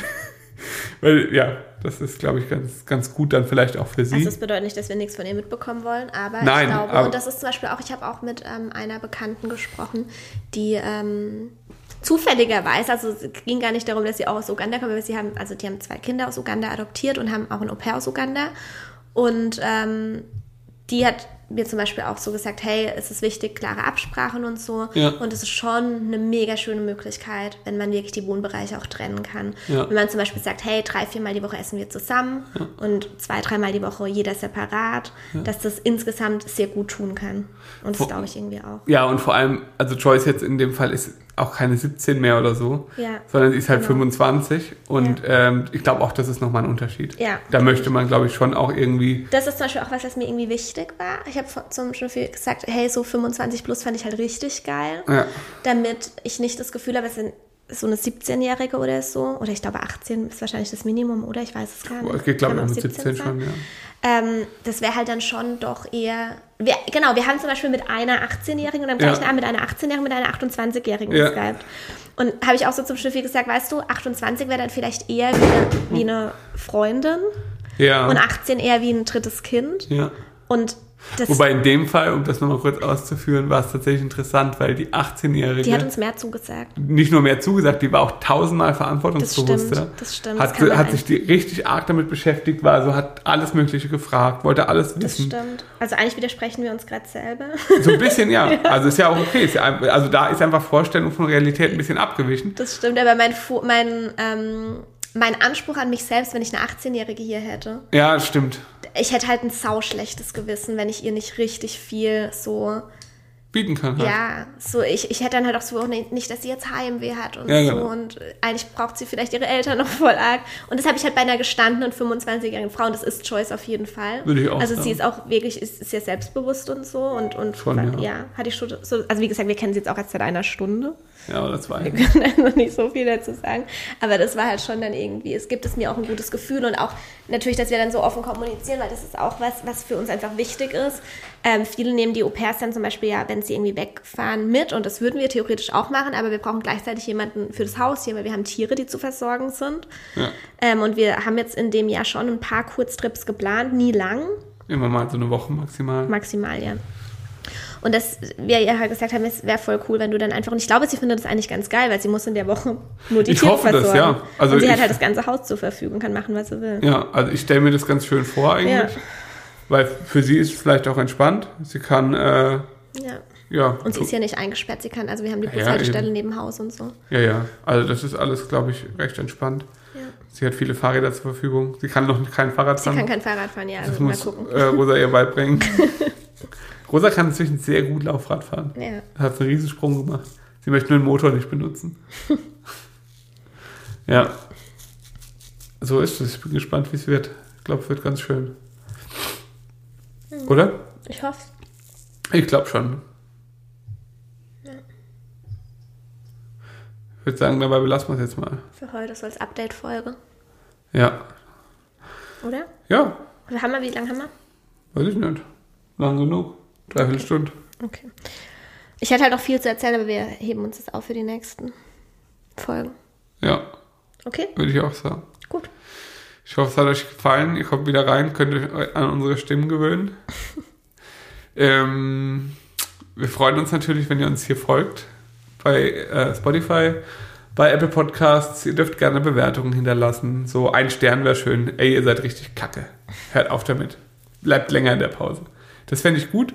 Speaker 2: Weil, ja, das ist, glaube ich, ganz, ganz gut dann vielleicht auch für sie.
Speaker 1: Also das bedeutet nicht, dass wir nichts von ihr mitbekommen wollen, aber
Speaker 2: Nein,
Speaker 1: ich glaube,
Speaker 2: aber-
Speaker 1: und das ist zum Beispiel auch, ich habe auch mit ähm, einer Bekannten gesprochen, die ähm, zufälligerweise, also es ging gar nicht darum, dass sie auch aus Uganda kommen, aber sie haben, also die haben zwei Kinder aus Uganda adoptiert und haben auch ein Au-pair aus Uganda und ähm, die hat mir zum Beispiel auch so gesagt, hey, es ist wichtig, klare Absprachen und so.
Speaker 2: Ja.
Speaker 1: Und es ist schon eine mega schöne Möglichkeit, wenn man wirklich die Wohnbereiche auch trennen kann.
Speaker 2: Ja.
Speaker 1: Wenn man zum Beispiel sagt, hey, drei, viermal die Woche essen wir zusammen und zwei, dreimal die Woche jeder separat, dass das insgesamt sehr gut tun kann. Und das glaube ich irgendwie auch.
Speaker 2: Ja, und vor allem, also Joyce jetzt in dem Fall ist auch keine 17 mehr oder so,
Speaker 1: Ja.
Speaker 2: sondern sie ist halt
Speaker 1: Genau.
Speaker 2: 25 und ähm, ich glaube auch, das ist nochmal ein Unterschied.
Speaker 1: Ja.
Speaker 2: Da möchte man, glaube ich, schon auch irgendwie,
Speaker 1: Das ist zum Beispiel auch was, was mir irgendwie wichtig war. Ich habe zum Beispiel gesagt, hey, so 25 plus fand ich halt richtig geil.
Speaker 2: ja,
Speaker 1: damit ich nicht das Gefühl habe, es sind so eine 17-Jährige oder so, oder ich glaube 18 ist wahrscheinlich das Minimum, oder? Ich weiß es gar nicht.
Speaker 2: Ich glaube,
Speaker 1: auch
Speaker 2: mit 17
Speaker 1: sein.
Speaker 2: schon, ja.
Speaker 1: Ähm, das wäre halt dann schon doch eher. Wir, genau, wir haben zum Beispiel mit einer 18-Jährigen und am
Speaker 2: Ja.
Speaker 1: gleichen Abend mit einer 18-Jährigen mit einer 28-Jährigen
Speaker 2: Ja.
Speaker 1: geskypt. Und habe ich auch so zum Schnüffi gesagt, weißt du, 28 wäre dann vielleicht eher wie eine, wie eine Freundin
Speaker 2: Ja.
Speaker 1: und 18 eher wie ein drittes Kind.
Speaker 2: ja.
Speaker 1: Und das,
Speaker 2: Wobei in dem Fall, um das nochmal kurz auszuführen, war es tatsächlich interessant, weil die 18-Jährige
Speaker 1: die hat uns mehr zugesagt.
Speaker 2: nicht nur mehr zugesagt, die war auch tausendmal verantwortungsbewusster.
Speaker 1: Das stimmt, das stimmt, das
Speaker 2: Hat,
Speaker 1: man
Speaker 2: hat sich die richtig arg damit beschäftigt, war also hat alles Mögliche gefragt, wollte alles
Speaker 1: Das
Speaker 2: wissen.
Speaker 1: stimmt. Also eigentlich widersprechen wir uns gerade selber.
Speaker 2: So ein bisschen, ja. Also ist ja auch okay. Ja, also da ist einfach Vorstellung von Realität ein bisschen abgewichen.
Speaker 1: Das stimmt, aber mein, mein, ähm, mein Anspruch an mich selbst, wenn ich eine 18-Jährige hier hätte,
Speaker 2: Ja, stimmt.
Speaker 1: Ich hätte halt ein sauschlechtes Gewissen, wenn ich ihr nicht richtig viel so,
Speaker 2: Bieten kann halt.
Speaker 1: ja, so, ich, ich hätte dann halt auch so, auch nicht, nicht, dass sie jetzt Heimweh hat und
Speaker 2: Ja,
Speaker 1: so
Speaker 2: genau.
Speaker 1: und eigentlich braucht sie vielleicht ihre Eltern noch voll arg und das habe ich halt bei einer gestandenen 25-jährigen Frau und das ist Choice auf jeden Fall.
Speaker 2: Würde ich auch
Speaker 1: Also
Speaker 2: sagen.
Speaker 1: sie ist auch wirklich, ist, ist sehr selbstbewusst und so und, und
Speaker 2: Schon, ja.
Speaker 1: ja, hatte ich schon so, also wie gesagt, wir kennen sie jetzt auch erst seit einer Stunde.
Speaker 2: Ja, oder zwei.
Speaker 1: Wir können also nicht so viel dazu sagen. Aber das war halt schon dann irgendwie, es gibt es mir auch ein gutes Gefühl und auch natürlich, dass wir dann so offen kommunizieren, weil das ist auch was, was für uns einfach wichtig ist. Ähm, viele nehmen die Au-pairs dann zum Beispiel ja, wenn sie irgendwie wegfahren, mit und das würden wir theoretisch auch machen, aber wir brauchen gleichzeitig jemanden für das Haus hier, weil wir haben Tiere, die zu versorgen sind.
Speaker 2: Ja.
Speaker 1: Ähm, und wir haben jetzt in dem Jahr schon ein paar Kurztrips geplant, nie lang,
Speaker 2: Immer mal so eine Woche maximal.
Speaker 1: maximal, ja. Und dass wir ihr halt gesagt haben, es wäre voll cool, wenn du dann einfach, und ich glaube, sie findet das eigentlich ganz geil, weil sie muss in der Woche nur die
Speaker 2: Ich
Speaker 1: Tiere
Speaker 2: hoffe das,
Speaker 1: versorgen.
Speaker 2: ja. Also
Speaker 1: und sie hat
Speaker 2: ich-
Speaker 1: halt das ganze Haus zur Verfügung, kann machen, was sie will.
Speaker 2: Ja, also ich stelle mir das ganz schön vor eigentlich.
Speaker 1: Ja.
Speaker 2: Weil für sie ist es vielleicht auch entspannt. Sie kann, äh,
Speaker 1: Ja.
Speaker 2: ja.
Speaker 1: Und sie ist ja nicht eingesperrt, sie kann, also wir haben die
Speaker 2: Ja,
Speaker 1: Bushaltestelle
Speaker 2: eben.
Speaker 1: neben Haus und so.
Speaker 2: Ja, ja. Also das ist alles, glaube ich, recht entspannt.
Speaker 1: Ja.
Speaker 2: Sie hat viele Fahrräder zur Verfügung. Sie kann noch kein Fahrrad
Speaker 1: Sie
Speaker 2: fahren.
Speaker 1: kann kein Fahrrad fahren, ja,
Speaker 2: das
Speaker 1: also mal
Speaker 2: muss
Speaker 1: gucken.
Speaker 2: äh, Rosa ihr beibringen. Rosa kann inzwischen sehr gut Laufrad fahren.
Speaker 1: Ja.
Speaker 2: Hat einen Riesensprung gemacht. Sie möchte nur den Motor nicht benutzen. ja. So ist es. Ich bin gespannt, wie es wird. Ich glaube, es wird ganz schön. Oder?
Speaker 1: Ich hoffe.
Speaker 2: Ich glaube schon. Ich würde sagen, dabei belassen wir es jetzt mal.
Speaker 1: Für heute soll es Update-Folge,
Speaker 2: Ja.
Speaker 1: oder?
Speaker 2: Ja,
Speaker 1: Oder haben wir, wie lange haben wir?
Speaker 2: weiß ich nicht. Lang genug. Dreiviertel Stunde.
Speaker 1: Okay. Ich hätte halt noch viel zu erzählen, aber wir heben uns das auf für die nächsten Folgen.
Speaker 2: Ja,
Speaker 1: Okay,
Speaker 2: würde ich auch sagen.
Speaker 1: gut.
Speaker 2: Ich hoffe, es hat euch gefallen. Ihr kommt wieder rein, könnt euch an unsere Stimmen gewöhnen. ähm, wir freuen uns natürlich, wenn ihr uns hier folgt bei äh, Spotify, bei Apple Podcasts. Ihr dürft gerne Bewertungen hinterlassen. So ein Stern wäre schön. Ey, ihr seid richtig kacke. Hört auf damit. Bleibt länger in der Pause. Das fände ich gut.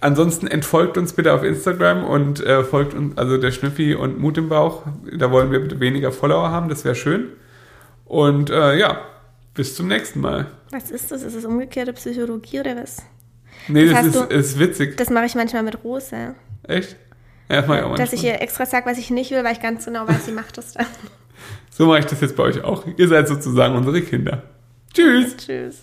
Speaker 2: Ansonsten entfolgt uns bitte auf Instagram und äh, folgt uns, also der Schnüffi und Mut im Bauch. Da wollen wir bitte weniger Follower haben, das wäre schön. Und äh, ja, bis zum nächsten Mal.
Speaker 1: Was ist das? Ist das umgekehrte Psychologie oder was?
Speaker 2: Nee,
Speaker 1: Das
Speaker 2: das, ist,
Speaker 1: du-
Speaker 2: ist witzig.
Speaker 1: Das mache ich manchmal mit Rosa.
Speaker 2: Echt? Ja, das mach ich auch
Speaker 1: Dass ich ihr extra sage, was ich nicht will, weil ich ganz genau weiß, sie macht das dann.
Speaker 2: So mache ich das jetzt bei euch auch. Ihr seid sozusagen unsere Kinder. Tschüss.
Speaker 1: Tschüss.